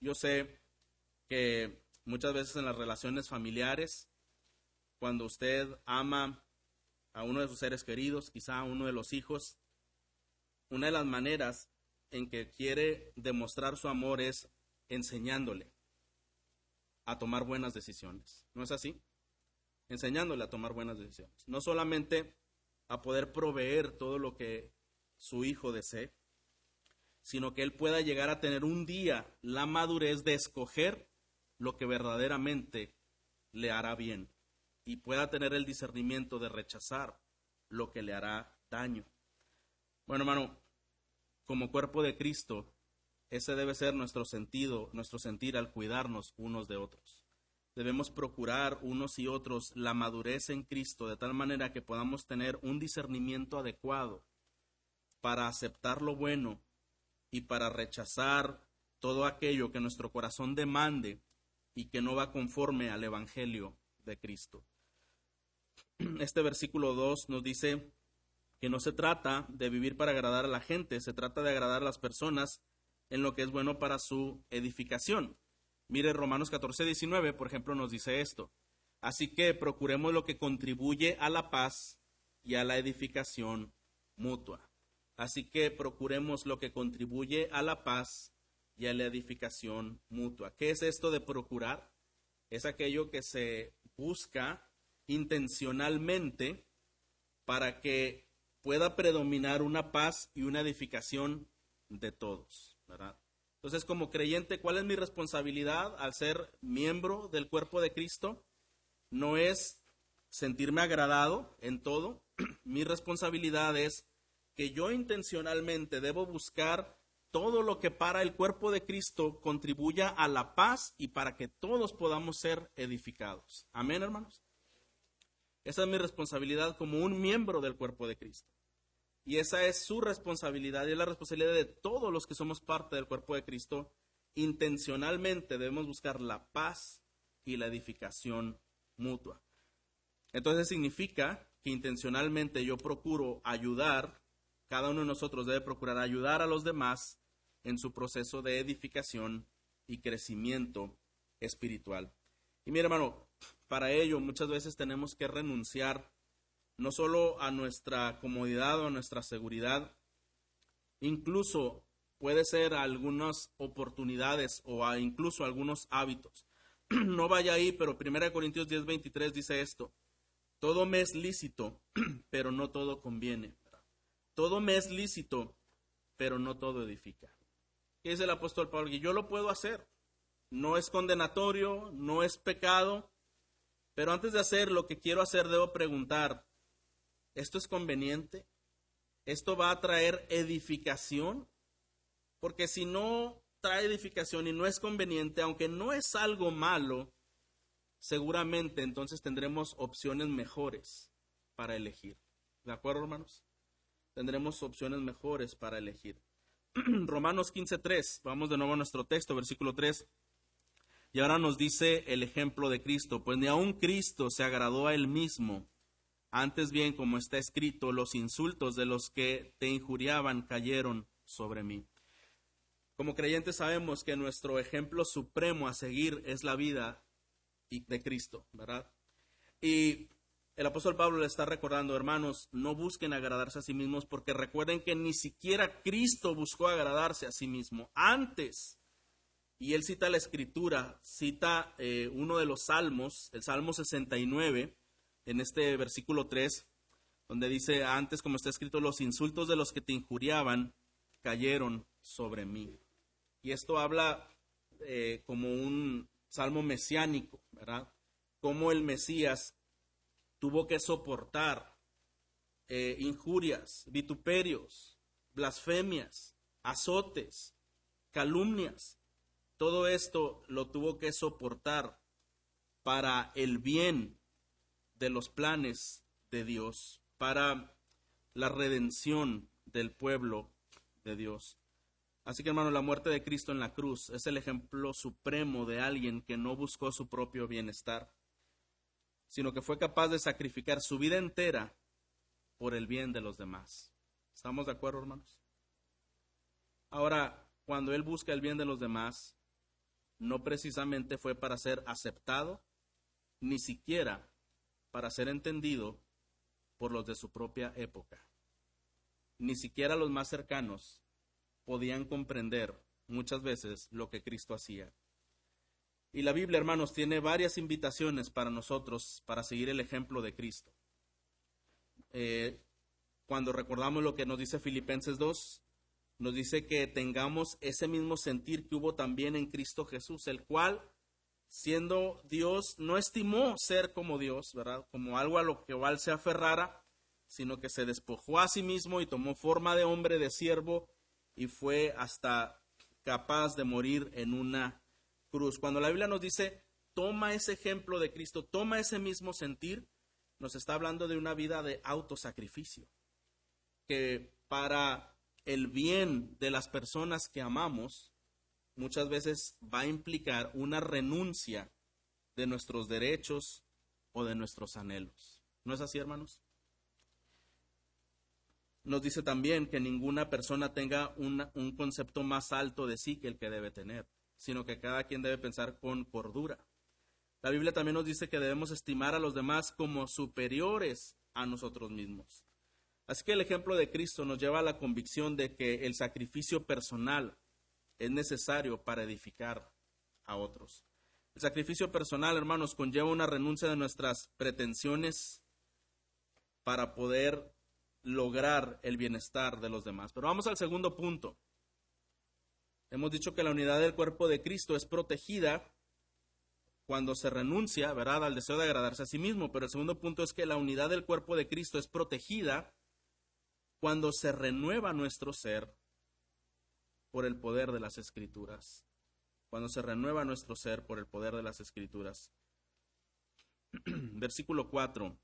S1: Yo sé que muchas veces en las relaciones familiares, cuando usted ama a uno de sus seres queridos, quizá a uno de los hijos, una de las maneras en que quiere demostrar su amor es enseñándole a tomar buenas decisiones. ¿No es así? Enseñándole a tomar buenas decisiones. No solamente a poder proveer todo lo que su hijo desee, sino que él pueda llegar a tener un día la madurez de escoger lo que verdaderamente le hará bien y pueda tener el discernimiento de rechazar lo que le hará daño. Bueno, hermano, como cuerpo de Cristo, ese debe ser nuestro sentido, nuestro sentir al cuidarnos unos de otros. Debemos procurar unos y otros la madurez en Cristo de tal manera que podamos tener un discernimiento adecuado para aceptar lo bueno y para rechazar todo aquello que nuestro corazón demande y que no va conforme al Evangelio de Cristo. Este versículo 2 nos dice, que no se trata de vivir para agradar a la gente, se trata de agradar a las personas en lo que es bueno para su edificación. Mire Romanos 14, 19, por ejemplo, nos dice esto. Así que procuremos lo que contribuye a la paz y a la edificación mutua. Así que procuremos lo que contribuye a la paz y a la edificación mutua. ¿Qué es esto de procurar? Es aquello que se busca intencionalmente para que pueda predominar una paz y una edificación de todos. Entonces, como creyente, ¿cuál es mi responsabilidad al ser miembro del cuerpo de Cristo? No es sentirme agradado en todo. mi responsabilidad es que yo intencionalmente debo buscar todo lo que para el cuerpo de Cristo contribuya a la paz y para que todos podamos ser edificados. Amén, hermanos. Esa es mi responsabilidad como un miembro del cuerpo de Cristo. Y esa es su responsabilidad y es la responsabilidad de todos los que somos parte del cuerpo de Cristo. Intencionalmente debemos buscar la paz y la edificación mutua. Entonces significa que intencionalmente yo procuro ayudar, cada uno de nosotros debe procurar ayudar a los demás en su proceso de edificación y crecimiento espiritual. Y mi hermano, para ello muchas veces tenemos que renunciar no solo a nuestra comodidad o a nuestra seguridad, incluso puede ser algunas oportunidades o a incluso algunos hábitos. no vaya ahí, pero 1 Corintios 10, 23 dice esto, todo me es lícito, pero no todo conviene. Todo me es lícito, pero no todo edifica. ¿Qué dice el apóstol Pablo? Y yo lo puedo hacer. No es condenatorio, no es pecado, pero antes de hacer lo que quiero hacer, debo preguntar, ¿Esto es conveniente? ¿Esto va a traer edificación? Porque si no trae edificación y no es conveniente, aunque no es algo malo, seguramente entonces tendremos opciones mejores para elegir. ¿De acuerdo, hermanos? Tendremos opciones mejores para elegir. Romanos 15.3, vamos de nuevo a nuestro texto, versículo 3. Y ahora nos dice el ejemplo de Cristo, pues ni aun Cristo se agradó a él mismo antes bien, como está escrito, los insultos de los que te injuriaban cayeron sobre mí. Como creyentes sabemos que nuestro ejemplo supremo a seguir es la vida de Cristo, ¿verdad? Y el apóstol Pablo le está recordando, hermanos, no busquen agradarse a sí mismos porque recuerden que ni siquiera Cristo buscó agradarse a sí mismo. Antes, y él cita la escritura, cita eh, uno de los salmos, el Salmo 69, en este versículo 3, donde dice, antes como está escrito, los insultos de los que te injuriaban cayeron sobre mí. Y esto habla eh, como un salmo mesiánico, ¿verdad? Cómo el Mesías tuvo que soportar eh, injurias, vituperios, blasfemias, azotes, calumnias. Todo esto lo tuvo que soportar para el bien de los planes de Dios, para la redención del pueblo de Dios. Así que hermano, la muerte de Cristo en la cruz es el ejemplo supremo de alguien que no buscó su propio bienestar, sino que fue capaz de sacrificar su vida entera por el bien de los demás. ¿Estamos de acuerdo, hermanos? Ahora, cuando Él busca el bien de los demás, no precisamente fue para ser aceptado, ni siquiera para ser entendido por los de su propia época. Ni siquiera los más cercanos podían comprender muchas veces lo que Cristo hacía. Y la Biblia, hermanos, tiene varias invitaciones para nosotros para seguir el ejemplo de Cristo. Eh, cuando recordamos lo que nos dice Filipenses 2, nos dice que tengamos ese mismo sentir que hubo también en Cristo Jesús, el cual, siendo Dios, no estimó ser como Dios, ¿verdad? Como algo a lo que igual se aferrara, sino que se despojó a sí mismo y tomó forma de hombre, de siervo, y fue hasta capaz de morir en una cruz. Cuando la Biblia nos dice, toma ese ejemplo de Cristo, toma ese mismo sentir, nos está hablando de una vida de autosacrificio, que para el bien de las personas que amamos, muchas veces va a implicar una renuncia de nuestros derechos o de nuestros anhelos. ¿No es así, hermanos? nos dice también que ninguna persona tenga un concepto más alto de sí que el que debe tener, sino que cada quien debe pensar con cordura. La Biblia también nos dice que debemos estimar a los demás como superiores a nosotros mismos. Así que el ejemplo de Cristo nos lleva a la convicción de que el sacrificio personal es necesario para edificar a otros. El sacrificio personal, hermanos, conlleva una renuncia de nuestras pretensiones para poder lograr el bienestar de los demás. Pero vamos al segundo punto. Hemos dicho que la unidad del cuerpo de Cristo es protegida cuando se renuncia, ¿verdad?, al deseo de agradarse a sí mismo. Pero el segundo punto es que la unidad del cuerpo de Cristo es protegida cuando se renueva nuestro ser por el poder de las escrituras. Cuando se renueva nuestro ser por el poder de las escrituras. Versículo 4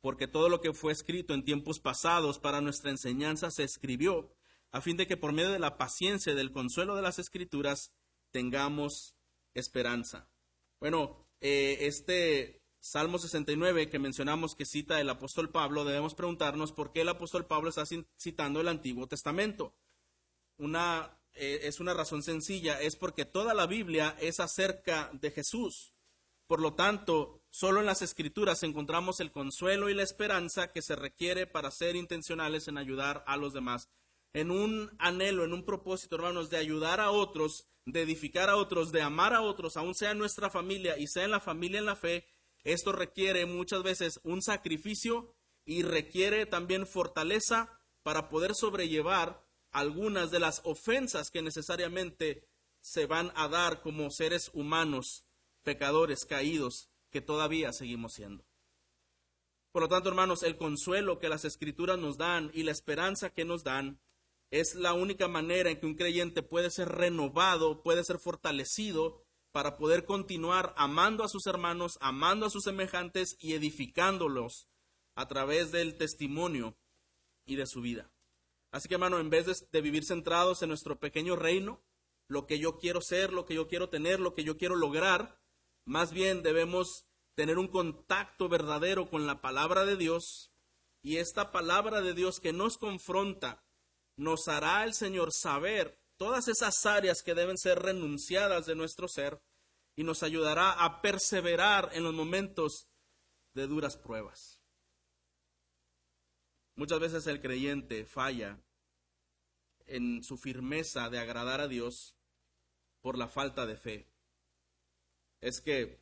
S1: porque todo lo que fue escrito en tiempos pasados para nuestra enseñanza se escribió, a fin de que por medio de la paciencia y del consuelo de las escrituras tengamos esperanza. Bueno, eh, este Salmo 69 que mencionamos que cita el apóstol Pablo, debemos preguntarnos por qué el apóstol Pablo está citando el Antiguo Testamento. Una, eh, es una razón sencilla, es porque toda la Biblia es acerca de Jesús. Por lo tanto, solo en las escrituras encontramos el consuelo y la esperanza que se requiere para ser intencionales en ayudar a los demás. En un anhelo, en un propósito, hermanos, de ayudar a otros, de edificar a otros, de amar a otros, aun sea en nuestra familia y sea en la familia en la fe, esto requiere muchas veces un sacrificio y requiere también fortaleza para poder sobrellevar algunas de las ofensas que necesariamente se van a dar como seres humanos pecadores caídos que todavía seguimos siendo. Por lo tanto, hermanos, el consuelo que las escrituras nos dan y la esperanza que nos dan es la única manera en que un creyente puede ser renovado, puede ser fortalecido para poder continuar amando a sus hermanos, amando a sus semejantes y edificándolos a través del testimonio y de su vida. Así que, hermano, en vez de, de, vivir centrados en nuestro pequeño reino, lo que yo quiero ser, lo que yo quiero tener, lo que yo quiero lograr, más bien debemos tener un contacto verdadero con la palabra de Dios y esta palabra de Dios que nos confronta nos hará el Señor saber todas esas áreas que deben ser renunciadas de nuestro ser y nos ayudará a perseverar en los momentos de duras pruebas. Muchas veces el creyente falla en su firmeza de agradar a Dios por la falta de fe es que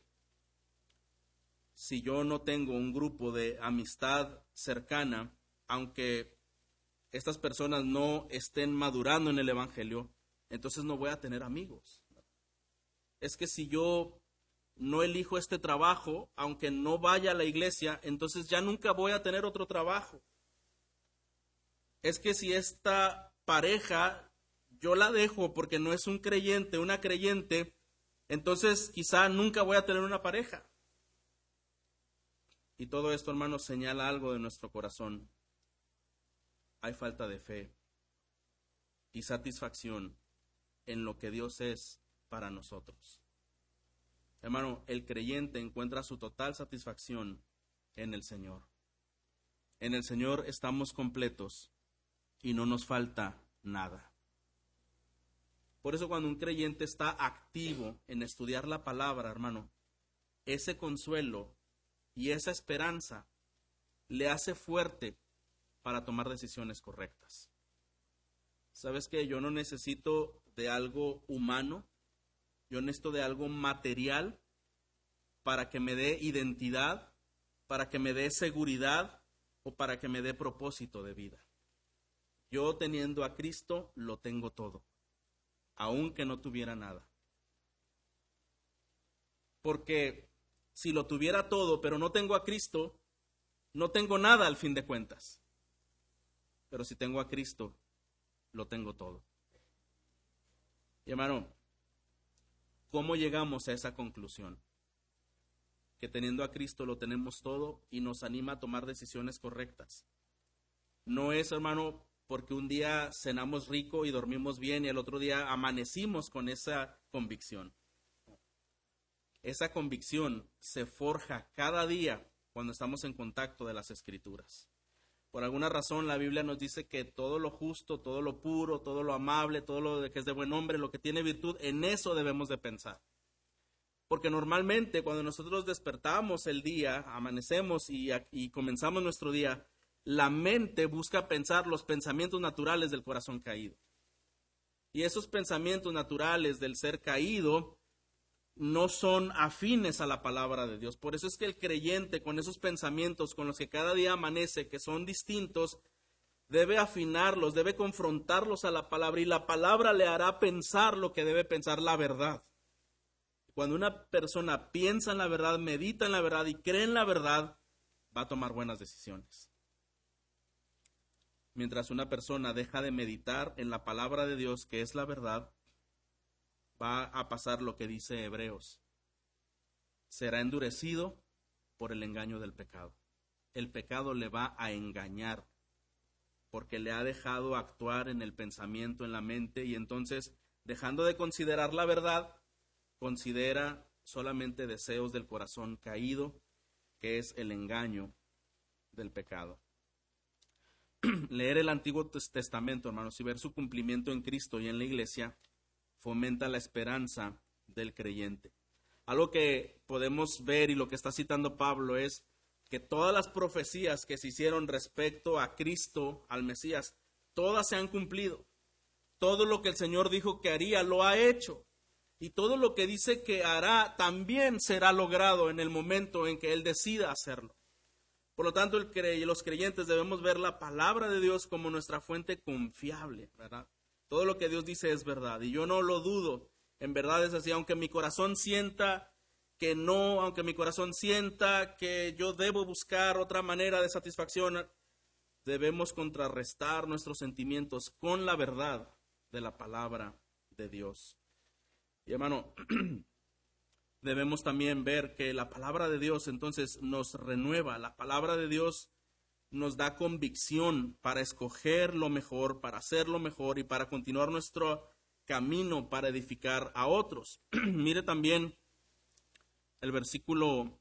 S1: si yo no tengo un grupo de amistad cercana, aunque estas personas no estén madurando en el Evangelio, entonces no voy a tener amigos. Es que si yo no elijo este trabajo, aunque no vaya a la iglesia, entonces ya nunca voy a tener otro trabajo. Es que si esta pareja yo la dejo porque no es un creyente, una creyente, entonces quizá nunca voy a tener una pareja. Y todo esto, hermanos, señala algo de nuestro corazón. Hay falta de fe y satisfacción en lo que Dios es para nosotros. Hermano, el creyente encuentra su total satisfacción en el Señor. En el Señor estamos completos y no nos falta nada. Por eso cuando un creyente está activo en estudiar la palabra, hermano, ese consuelo y esa esperanza le hace fuerte para tomar decisiones correctas. ¿Sabes que Yo no necesito de algo humano, yo necesito de algo material para que me dé identidad, para que me dé seguridad o para que me dé propósito de vida. Yo teniendo a Cristo lo tengo todo, aunque no tuviera nada. Porque si lo tuviera todo, pero no tengo a Cristo, no tengo nada al fin de cuentas. Pero si tengo a Cristo, lo tengo todo. Y hermano, ¿cómo llegamos a esa conclusión? Que teniendo a Cristo lo tenemos todo y nos anima a tomar decisiones correctas. No es, hermano, porque un día cenamos rico y dormimos bien y el otro día amanecimos con esa convicción. Esa convicción se forja cada día cuando estamos en contacto de las escrituras. Por alguna razón la Biblia nos dice que todo lo justo, todo lo puro, todo lo amable, todo lo que es de buen hombre, lo que tiene virtud, en eso debemos de pensar. Porque normalmente cuando nosotros despertamos el día, amanecemos y, y comenzamos nuestro día, la mente busca pensar los pensamientos naturales del corazón caído. Y esos pensamientos naturales del ser caído no son afines a la palabra de Dios. Por eso es que el creyente con esos pensamientos con los que cada día amanece, que son distintos, debe afinarlos, debe confrontarlos a la palabra y la palabra le hará pensar lo que debe pensar la verdad. Cuando una persona piensa en la verdad, medita en la verdad y cree en la verdad, va a tomar buenas decisiones. Mientras una persona deja de meditar en la palabra de Dios, que es la verdad, va a pasar lo que dice Hebreos. Será endurecido por el engaño del pecado. El pecado le va a engañar porque le ha dejado actuar en el pensamiento, en la mente, y entonces, dejando de considerar la verdad, considera solamente deseos del corazón caído, que es el engaño del pecado. Leer el Antiguo Testamento, hermanos, y ver su cumplimiento en Cristo y en la iglesia, fomenta la esperanza del creyente. Algo que podemos ver y lo que está citando Pablo es que todas las profecías que se hicieron respecto a Cristo, al Mesías, todas se han cumplido. Todo lo que el Señor dijo que haría, lo ha hecho. Y todo lo que dice que hará también será logrado en el momento en que Él decida hacerlo. Por lo tanto, los creyentes debemos ver la palabra de Dios como nuestra fuente confiable, ¿verdad? Todo lo que Dios dice es verdad y yo no lo dudo. En verdad es así, aunque mi corazón sienta que no, aunque mi corazón sienta que yo debo buscar otra manera de satisfacción, debemos contrarrestar nuestros sentimientos con la verdad de la palabra de Dios. Y hermano, debemos también ver que la palabra de Dios entonces nos renueva, la palabra de Dios nos da convicción para escoger lo mejor, para hacer lo mejor y para continuar nuestro camino para edificar a otros. Mire también el versículo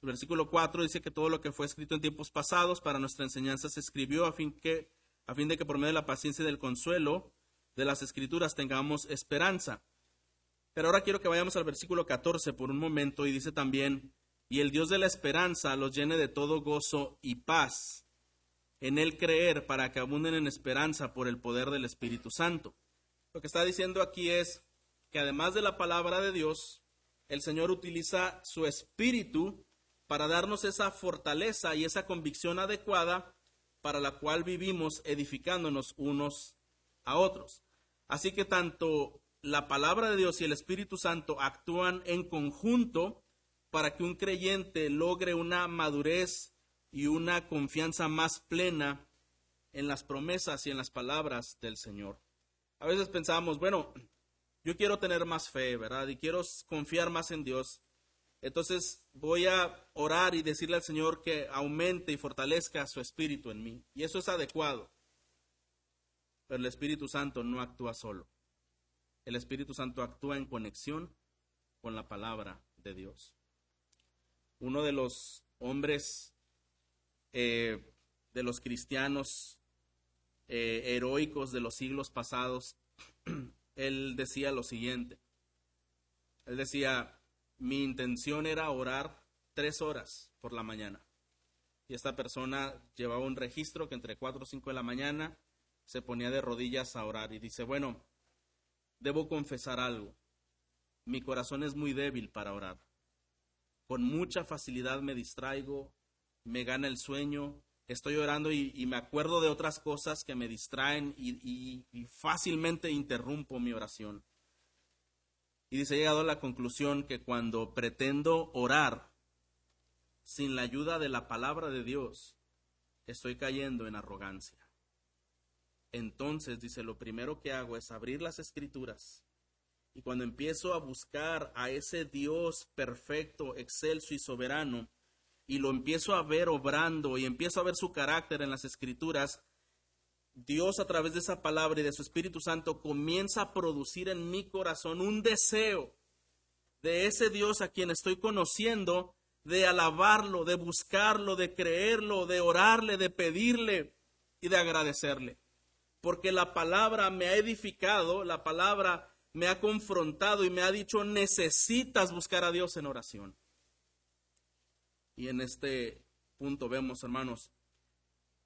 S1: el versículo 4 dice que todo lo que fue escrito en tiempos pasados para nuestra enseñanza se escribió a fin, que, a fin de que por medio de la paciencia y del consuelo de las escrituras tengamos esperanza. Pero ahora quiero que vayamos al versículo 14 por un momento y dice también, y el Dios de la esperanza los llene de todo gozo y paz en él creer para que abunden en esperanza por el poder del Espíritu Santo. Lo que está diciendo aquí es que además de la palabra de Dios, el Señor utiliza su espíritu para darnos esa fortaleza y esa convicción adecuada para la cual vivimos edificándonos unos a otros. Así que tanto la palabra de Dios y el Espíritu Santo actúan en conjunto para que un creyente logre una madurez y una confianza más plena en las promesas y en las palabras del Señor. A veces pensamos, bueno, yo quiero tener más fe, ¿verdad? Y quiero confiar más en Dios. Entonces voy a orar y decirle al Señor que aumente y fortalezca su espíritu en mí. Y eso es adecuado. Pero el Espíritu Santo no actúa solo. El Espíritu Santo actúa en conexión con la palabra de Dios. Uno de los hombres eh, de los cristianos eh, heroicos de los siglos pasados, él decía lo siguiente. Él decía, mi intención era orar tres horas por la mañana. Y esta persona llevaba un registro que entre cuatro o cinco de la mañana se ponía de rodillas a orar y dice, bueno, debo confesar algo. Mi corazón es muy débil para orar. Con mucha facilidad me distraigo, me gana el sueño, estoy orando y, me acuerdo de otras cosas que me distraen y fácilmente interrumpo mi oración. Y dice, he llegado a la conclusión que cuando pretendo orar sin la ayuda de la palabra de Dios, estoy cayendo en arrogancia. Entonces, dice, lo primero que hago es abrir las escrituras. Y cuando empiezo a buscar a ese Dios perfecto, excelso y soberano, y lo empiezo a ver obrando y empiezo a ver su carácter en las escrituras, Dios a través de esa palabra y de su Espíritu Santo comienza a producir en mi corazón un deseo de ese Dios a quien estoy conociendo, de alabarlo, de buscarlo, de creerlo, de orarle, de pedirle y de agradecerle. Porque la palabra me ha edificado, la palabra me ha confrontado y me ha dicho, necesitas buscar a Dios en oración. Y en este punto vemos, hermanos,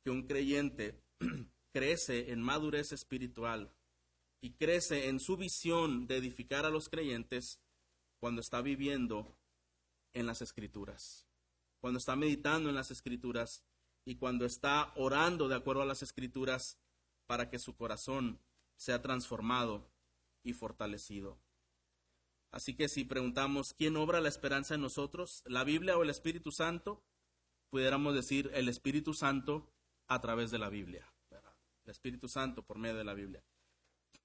S1: que un creyente crece en madurez espiritual y crece en su visión de edificar a los creyentes cuando está viviendo en las escrituras, cuando está meditando en las escrituras y cuando está orando de acuerdo a las escrituras para que su corazón sea transformado y fortalecido. Así que si preguntamos quién obra la esperanza en nosotros, la Biblia o el Espíritu Santo, pudiéramos decir el Espíritu Santo a través de la Biblia el Espíritu Santo por medio de la Biblia.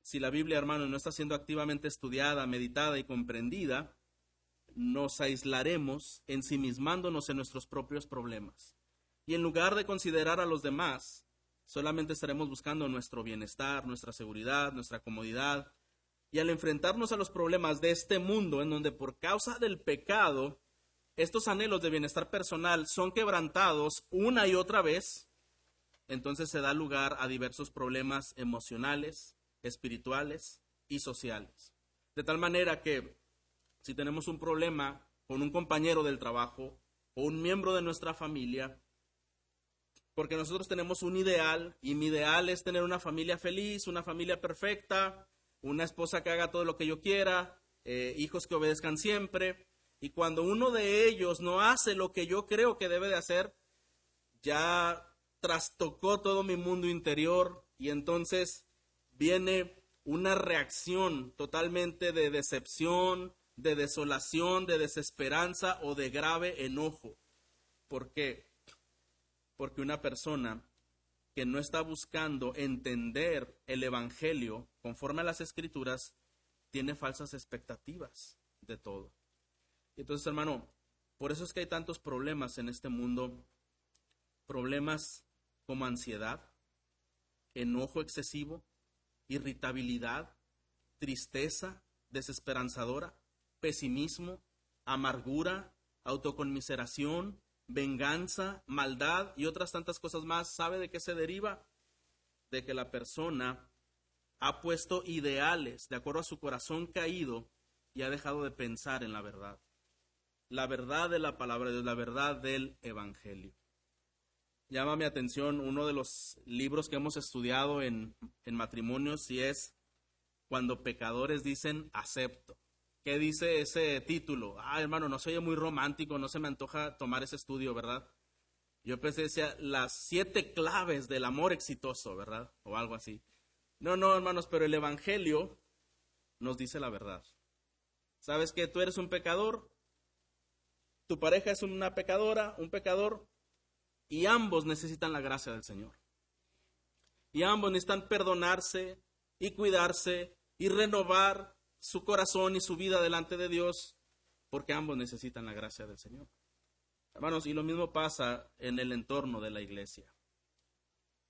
S1: Si la Biblia, hermano, no está siendo activamente estudiada, meditada y comprendida, nos aislaremos ensimismándonos en nuestros propios problemas. Y en lugar de considerar a los demás, solamente estaremos buscando nuestro bienestar, nuestra seguridad, nuestra comodidad. Y al enfrentarnos a los problemas de este mundo, en donde por causa del pecado, estos anhelos de bienestar personal son quebrantados una y otra vez, entonces se da lugar a diversos problemas emocionales, espirituales y sociales. De tal manera que si tenemos un problema con un compañero del trabajo o un miembro de nuestra familia, porque nosotros tenemos un ideal y mi ideal es tener una familia feliz, una familia perfecta, una esposa que haga todo lo que yo quiera, eh, hijos que obedezcan siempre, y cuando uno de ellos no hace lo que yo creo que debe de hacer, ya trastocó todo mi mundo interior y entonces viene una reacción totalmente de decepción, de desolación, de desesperanza o de grave enojo. ¿Por qué? Porque una persona que no está buscando entender el Evangelio conforme a las Escrituras, tiene falsas expectativas de todo. Entonces, hermano, por eso es que hay tantos problemas en este mundo, problemas como ansiedad, enojo excesivo, irritabilidad, tristeza desesperanzadora, pesimismo, amargura, autoconmiseración, venganza, maldad y otras tantas cosas más. ¿Sabe de qué se deriva? De que la persona ha puesto ideales de acuerdo a su corazón caído y ha dejado de pensar en la verdad. La verdad de la palabra de Dios, la verdad del Evangelio llama mi atención uno de los libros que hemos estudiado en, en matrimonios y es Cuando pecadores dicen acepto. ¿Qué dice ese título? Ah, hermano, no se oye muy romántico, no se me antoja tomar ese estudio, ¿verdad? Yo pensé, decía, las siete claves del amor exitoso, ¿verdad? O algo así. No, no, hermanos, pero el Evangelio nos dice la verdad. ¿Sabes que tú eres un pecador? Tu pareja es una pecadora, un pecador, y ambos necesitan la gracia del Señor. Y ambos necesitan perdonarse y cuidarse y renovar su corazón y su vida delante de Dios, porque ambos necesitan la gracia del Señor. Hermanos, y lo mismo pasa en el entorno de la iglesia.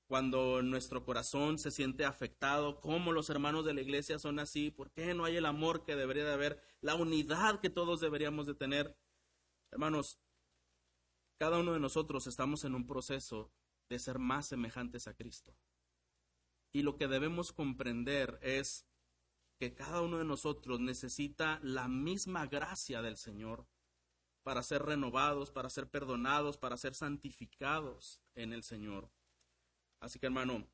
S1: Cuando nuestro corazón se siente afectado, como los hermanos de la iglesia son así, ¿por qué no hay el amor que debería de haber, la unidad que todos deberíamos de tener? Hermanos, cada uno de nosotros estamos en un proceso de ser más semejantes a Cristo. Y lo que debemos comprender es que cada uno de nosotros necesita la misma gracia del Señor para ser renovados, para ser perdonados, para ser santificados en el Señor. Así que hermano,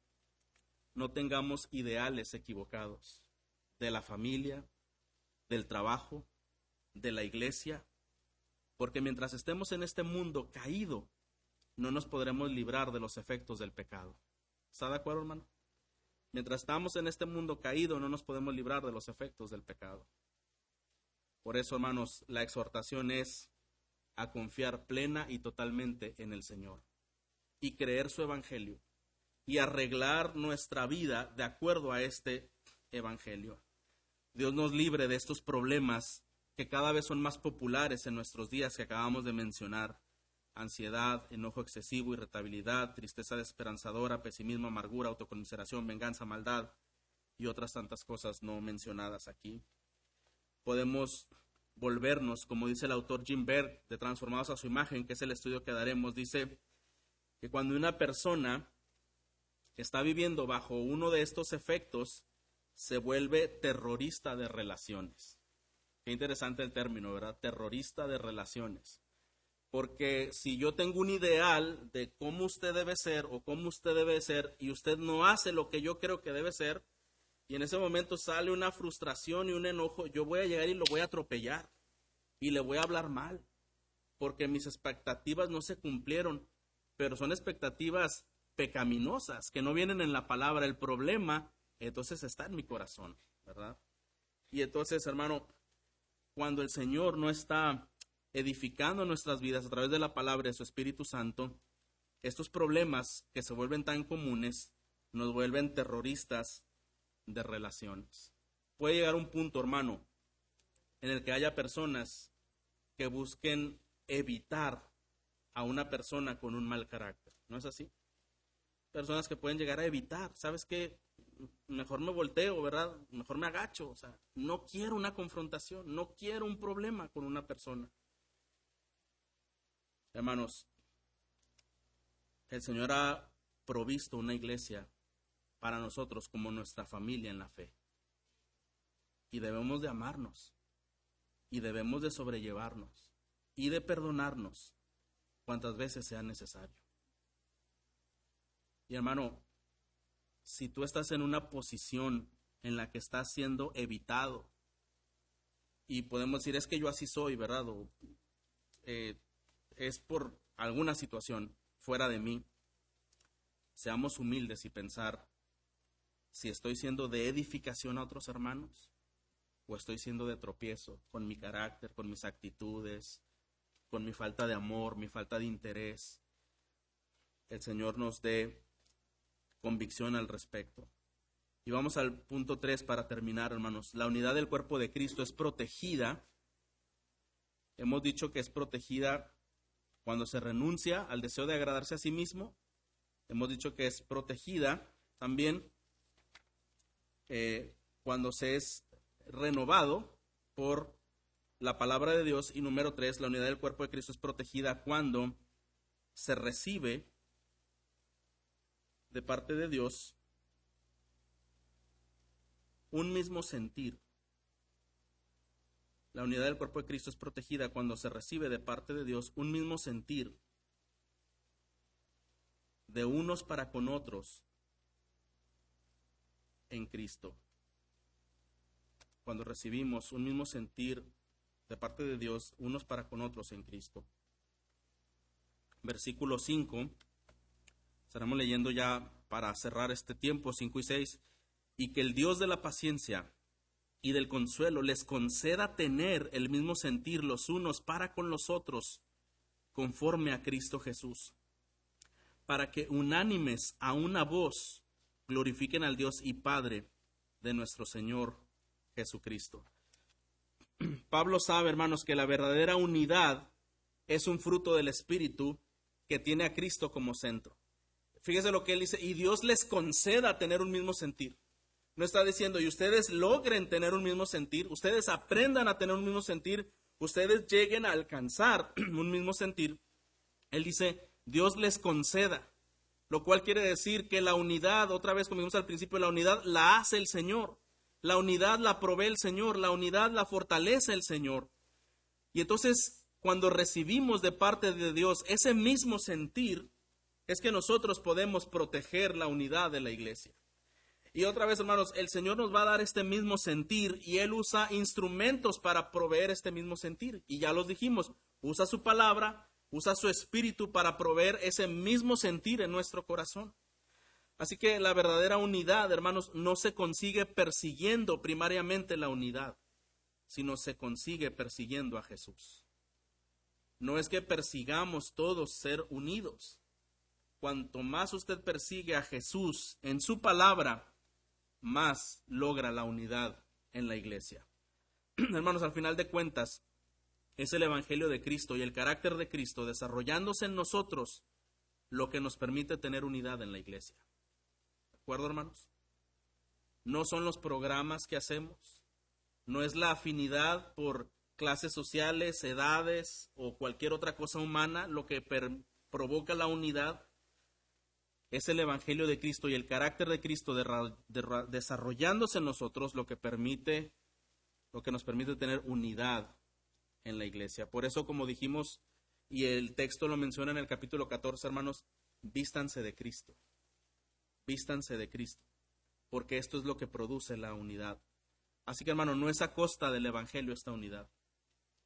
S1: no tengamos ideales equivocados de la familia, del trabajo, de la iglesia, porque mientras estemos en este mundo caído, no nos podremos librar de los efectos del pecado. ¿Está de acuerdo, hermano? Mientras estamos en este mundo caído, no nos podemos librar de los efectos del pecado. Por eso, hermanos, la exhortación es a confiar plena y totalmente en el Señor y creer su evangelio y arreglar nuestra vida de acuerdo a este evangelio. Dios nos libre de estos problemas que cada vez son más populares en nuestros días que acabamos de mencionar. Ansiedad, enojo excesivo, irritabilidad, tristeza desesperanzadora, pesimismo, amargura, autoconmiseración, venganza, maldad y otras tantas cosas no mencionadas aquí. Podemos volvernos, como dice el autor Jim Berg, de Transformados a su imagen, que es el estudio que daremos, dice que cuando una persona está viviendo bajo uno de estos efectos, se vuelve terrorista de relaciones. Qué interesante el término, ¿verdad? Terrorista de relaciones. Porque si yo tengo un ideal de cómo usted debe ser o cómo usted debe ser y usted no hace lo que yo creo que debe ser, y en ese momento sale una frustración y un enojo, yo voy a llegar y lo voy a atropellar y le voy a hablar mal, porque mis expectativas no se cumplieron, pero son expectativas pecaminosas que no vienen en la palabra. El problema entonces está en mi corazón, ¿verdad? Y entonces, hermano, cuando el Señor no está edificando nuestras vidas a través de la palabra de su Espíritu Santo, estos problemas que se vuelven tan comunes nos vuelven terroristas de relaciones. Puede llegar un punto, hermano, en el que haya personas que busquen evitar a una persona con un mal carácter. ¿No es así? Personas que pueden llegar a evitar. ¿Sabes qué? mejor me volteo, ¿verdad? Mejor me agacho, o sea, no quiero una confrontación, no quiero un problema con una persona. Hermanos, el Señor ha provisto una iglesia para nosotros como nuestra familia en la fe. Y debemos de amarnos, y debemos de sobrellevarnos, y de perdonarnos cuantas veces sea necesario. Y hermano, si tú estás en una posición en la que estás siendo evitado, y podemos decir, es que yo así soy, ¿verdad? O, eh, es por alguna situación fuera de mí, seamos humildes y pensar si estoy siendo de edificación a otros hermanos o estoy siendo de tropiezo con mi carácter, con mis actitudes, con mi falta de amor, mi falta de interés. El Señor nos dé convicción al respecto. Y vamos al punto 3 para terminar, hermanos. La unidad del cuerpo de Cristo es protegida. Hemos dicho que es protegida cuando se renuncia al deseo de agradarse a sí mismo. Hemos dicho que es protegida también eh, cuando se es renovado por la palabra de Dios. Y número 3, la unidad del cuerpo de Cristo es protegida cuando se recibe de parte de Dios un mismo sentir. La unidad del cuerpo de Cristo es protegida cuando se recibe de parte de Dios un mismo sentir de unos para con otros en Cristo. Cuando recibimos un mismo sentir de parte de Dios unos para con otros en Cristo. Versículo 5 Estaremos leyendo ya para cerrar este tiempo, 5 y 6. Y que el Dios de la paciencia y del consuelo les conceda tener el mismo sentir los unos para con los otros, conforme a Cristo Jesús, para que unánimes a una voz glorifiquen al Dios y Padre de nuestro Señor Jesucristo. Pablo sabe, hermanos, que la verdadera unidad es un fruto del Espíritu que tiene a Cristo como centro. Fíjese lo que él dice, y Dios les conceda tener un mismo sentir. No está diciendo, y ustedes logren tener un mismo sentir, ustedes aprendan a tener un mismo sentir, ustedes lleguen a alcanzar un mismo sentir. Él dice, Dios les conceda, lo cual quiere decir que la unidad, otra vez como vimos al principio, la unidad la hace el Señor. La unidad la provee el Señor, la unidad la fortalece el Señor. Y entonces, cuando recibimos de parte de Dios ese mismo sentir, es que nosotros podemos proteger la unidad de la iglesia. Y otra vez, hermanos, el Señor nos va a dar este mismo sentir y Él usa instrumentos para proveer este mismo sentir. Y ya los dijimos, usa su palabra, usa su espíritu para proveer ese mismo sentir en nuestro corazón. Así que la verdadera unidad, hermanos, no se consigue persiguiendo primariamente la unidad, sino se consigue persiguiendo a Jesús. No es que persigamos todos ser unidos. Cuanto más usted persigue a Jesús en su palabra, más logra la unidad en la iglesia. hermanos, al final de cuentas, es el Evangelio de Cristo y el carácter de Cristo desarrollándose en nosotros lo que nos permite tener unidad en la iglesia acuerdo, hermanos? No son los programas que hacemos, no es la afinidad por clases sociales, edades o cualquier otra cosa humana lo que provoca la unidad. Es el Evangelio de Cristo y el carácter de Cristo desarrollándose en nosotros lo que permite, lo que nos permite tener unidad en la iglesia. Por eso, como dijimos, y el texto lo menciona en el capítulo 14, hermanos, vístanse de Cristo vístanse de Cristo, porque esto es lo que produce la unidad. Así que hermano, no es a costa del Evangelio esta unidad,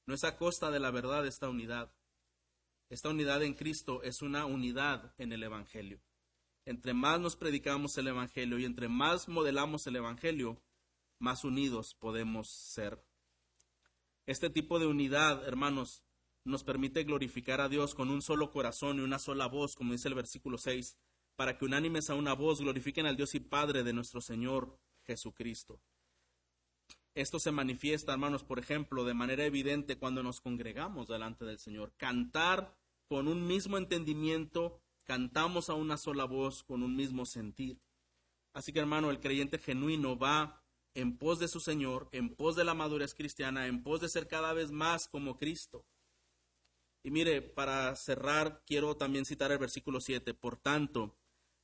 S1: no es a costa de la verdad esta unidad. Esta unidad en Cristo es una unidad en el Evangelio. Entre más nos predicamos el Evangelio y entre más modelamos el Evangelio, más unidos podemos ser. Este tipo de unidad, hermanos, nos permite glorificar a Dios con un solo corazón y una sola voz, como dice el versículo 6, para que unánimes a una voz glorifiquen al Dios y Padre de nuestro Señor Jesucristo. Esto se manifiesta, hermanos, por ejemplo, de manera evidente cuando nos congregamos delante del Señor. Cantar con un mismo entendimiento, cantamos a una sola voz, con un mismo sentir. Así que, hermano, el creyente genuino va en pos de su Señor, en pos de la madurez cristiana, en pos de ser cada vez más como Cristo. Y mire, para cerrar, quiero también citar el versículo 7. Por tanto,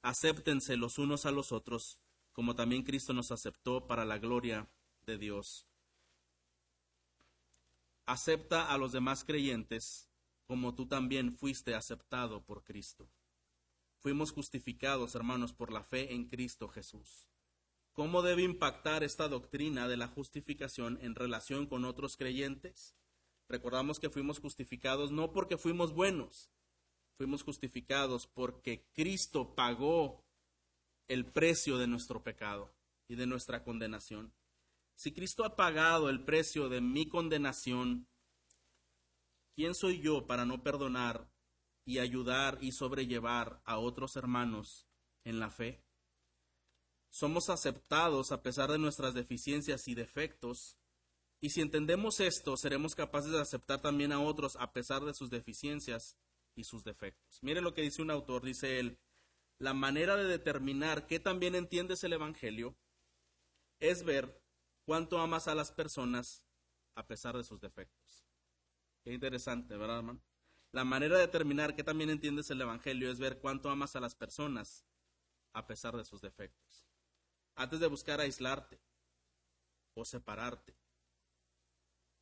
S1: acéptense los unos a los otros, como también Cristo nos aceptó para la gloria de Dios. Acepta a los demás creyentes como tú también fuiste aceptado por Cristo. Fuimos justificados, hermanos, por la fe en Cristo Jesús. ¿Cómo debe impactar esta doctrina de la justificación en relación con otros creyentes? Recordamos que fuimos justificados no porque fuimos buenos, fuimos justificados porque Cristo pagó el precio de nuestro pecado y de nuestra condenación. Si Cristo ha pagado el precio de mi condenación, ¿quién soy yo para no perdonar y ayudar y sobrellevar a otros hermanos en la fe? Somos aceptados a pesar de nuestras deficiencias y defectos, y si entendemos esto, seremos capaces de aceptar también a otros a pesar de sus deficiencias y sus defectos. Mire lo que dice un autor, dice él, la manera de determinar qué también entiendes el Evangelio es ver cuánto amas a las personas a pesar de sus defectos. Qué interesante, ¿verdad, hermano? La manera de determinar qué también entiendes el Evangelio es ver cuánto amas a las personas a pesar de sus defectos. Antes de buscar aislarte o separarte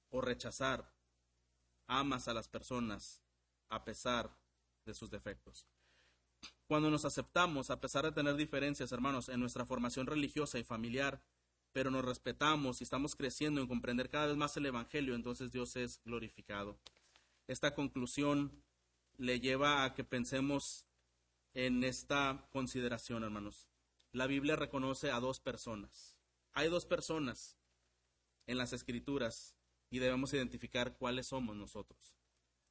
S1: o rechazar, amas a las personas a pesar de sus defectos. Cuando nos aceptamos, a pesar de tener diferencias, hermanos, en nuestra formación religiosa y familiar, pero nos respetamos y estamos creciendo en comprender cada vez más el Evangelio, entonces Dios es glorificado. Esta conclusión le lleva a que pensemos en esta consideración, hermanos. La Biblia reconoce a dos personas. Hay dos personas en las escrituras y debemos identificar cuáles somos nosotros.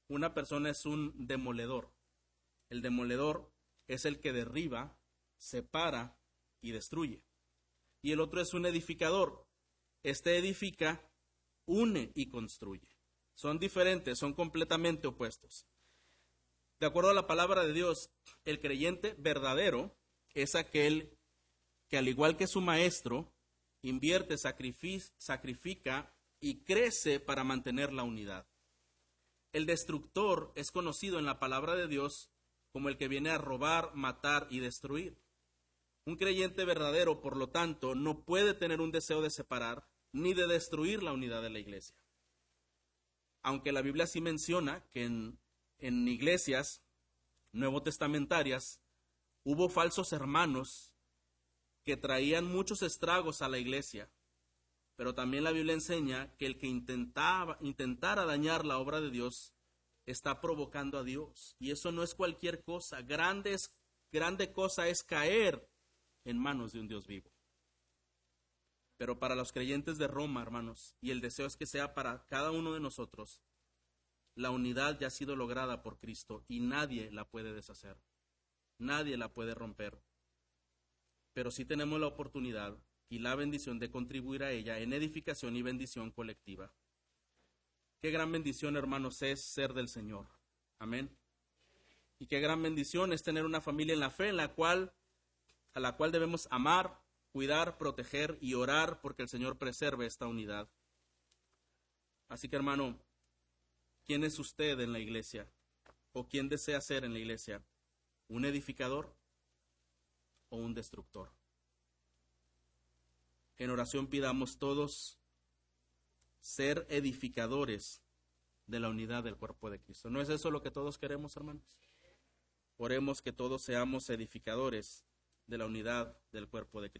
S1: Una persona es un demoledor. El demoledor es el que derriba, separa y destruye. Y el otro es un edificador. Este edifica, une y construye. Son diferentes, son completamente opuestos. De acuerdo a la palabra de Dios, el creyente verdadero es aquel que al igual que su maestro, invierte, sacrifica y crece para mantener la unidad. El destructor es conocido en la palabra de Dios como el que viene a robar, matar y destruir. Un creyente verdadero, por lo tanto, no puede tener un deseo de separar ni de destruir la unidad de la iglesia. Aunque la Biblia sí menciona que en, iglesias nuevo testamentarias hubo falsos hermanos que traían muchos estragos a la iglesia, pero también la Biblia enseña que el que intentaba, intentara dañar la obra de Dios está provocando a Dios. Y eso no es cualquier cosa. Grande, grande cosa es caer en manos de un Dios vivo. Pero para los creyentes de Roma, hermanos, y el deseo es que sea para cada uno de nosotros, la unidad ya ha sido lograda por Cristo y nadie la puede deshacer. Nadie la puede romper. Pero sí tenemos la oportunidad y la bendición de contribuir a ella en edificación y bendición colectiva. Qué gran bendición, hermanos, es ser del Señor. Amén. Y qué gran bendición es tener una familia en la fe en la cual a la cual debemos amar, cuidar, proteger y orar porque el Señor preserve esta unidad. Así que, hermano, ¿quién es usted en la iglesia? ¿O quién desea ser en la iglesia? ¿Un edificador o un destructor? En oración pidamos todos ser edificadores de la unidad del cuerpo de Cristo. ¿No es eso lo que todos queremos, hermanos? Oremos que todos seamos edificadores de la unidad del cuerpo de Cristo.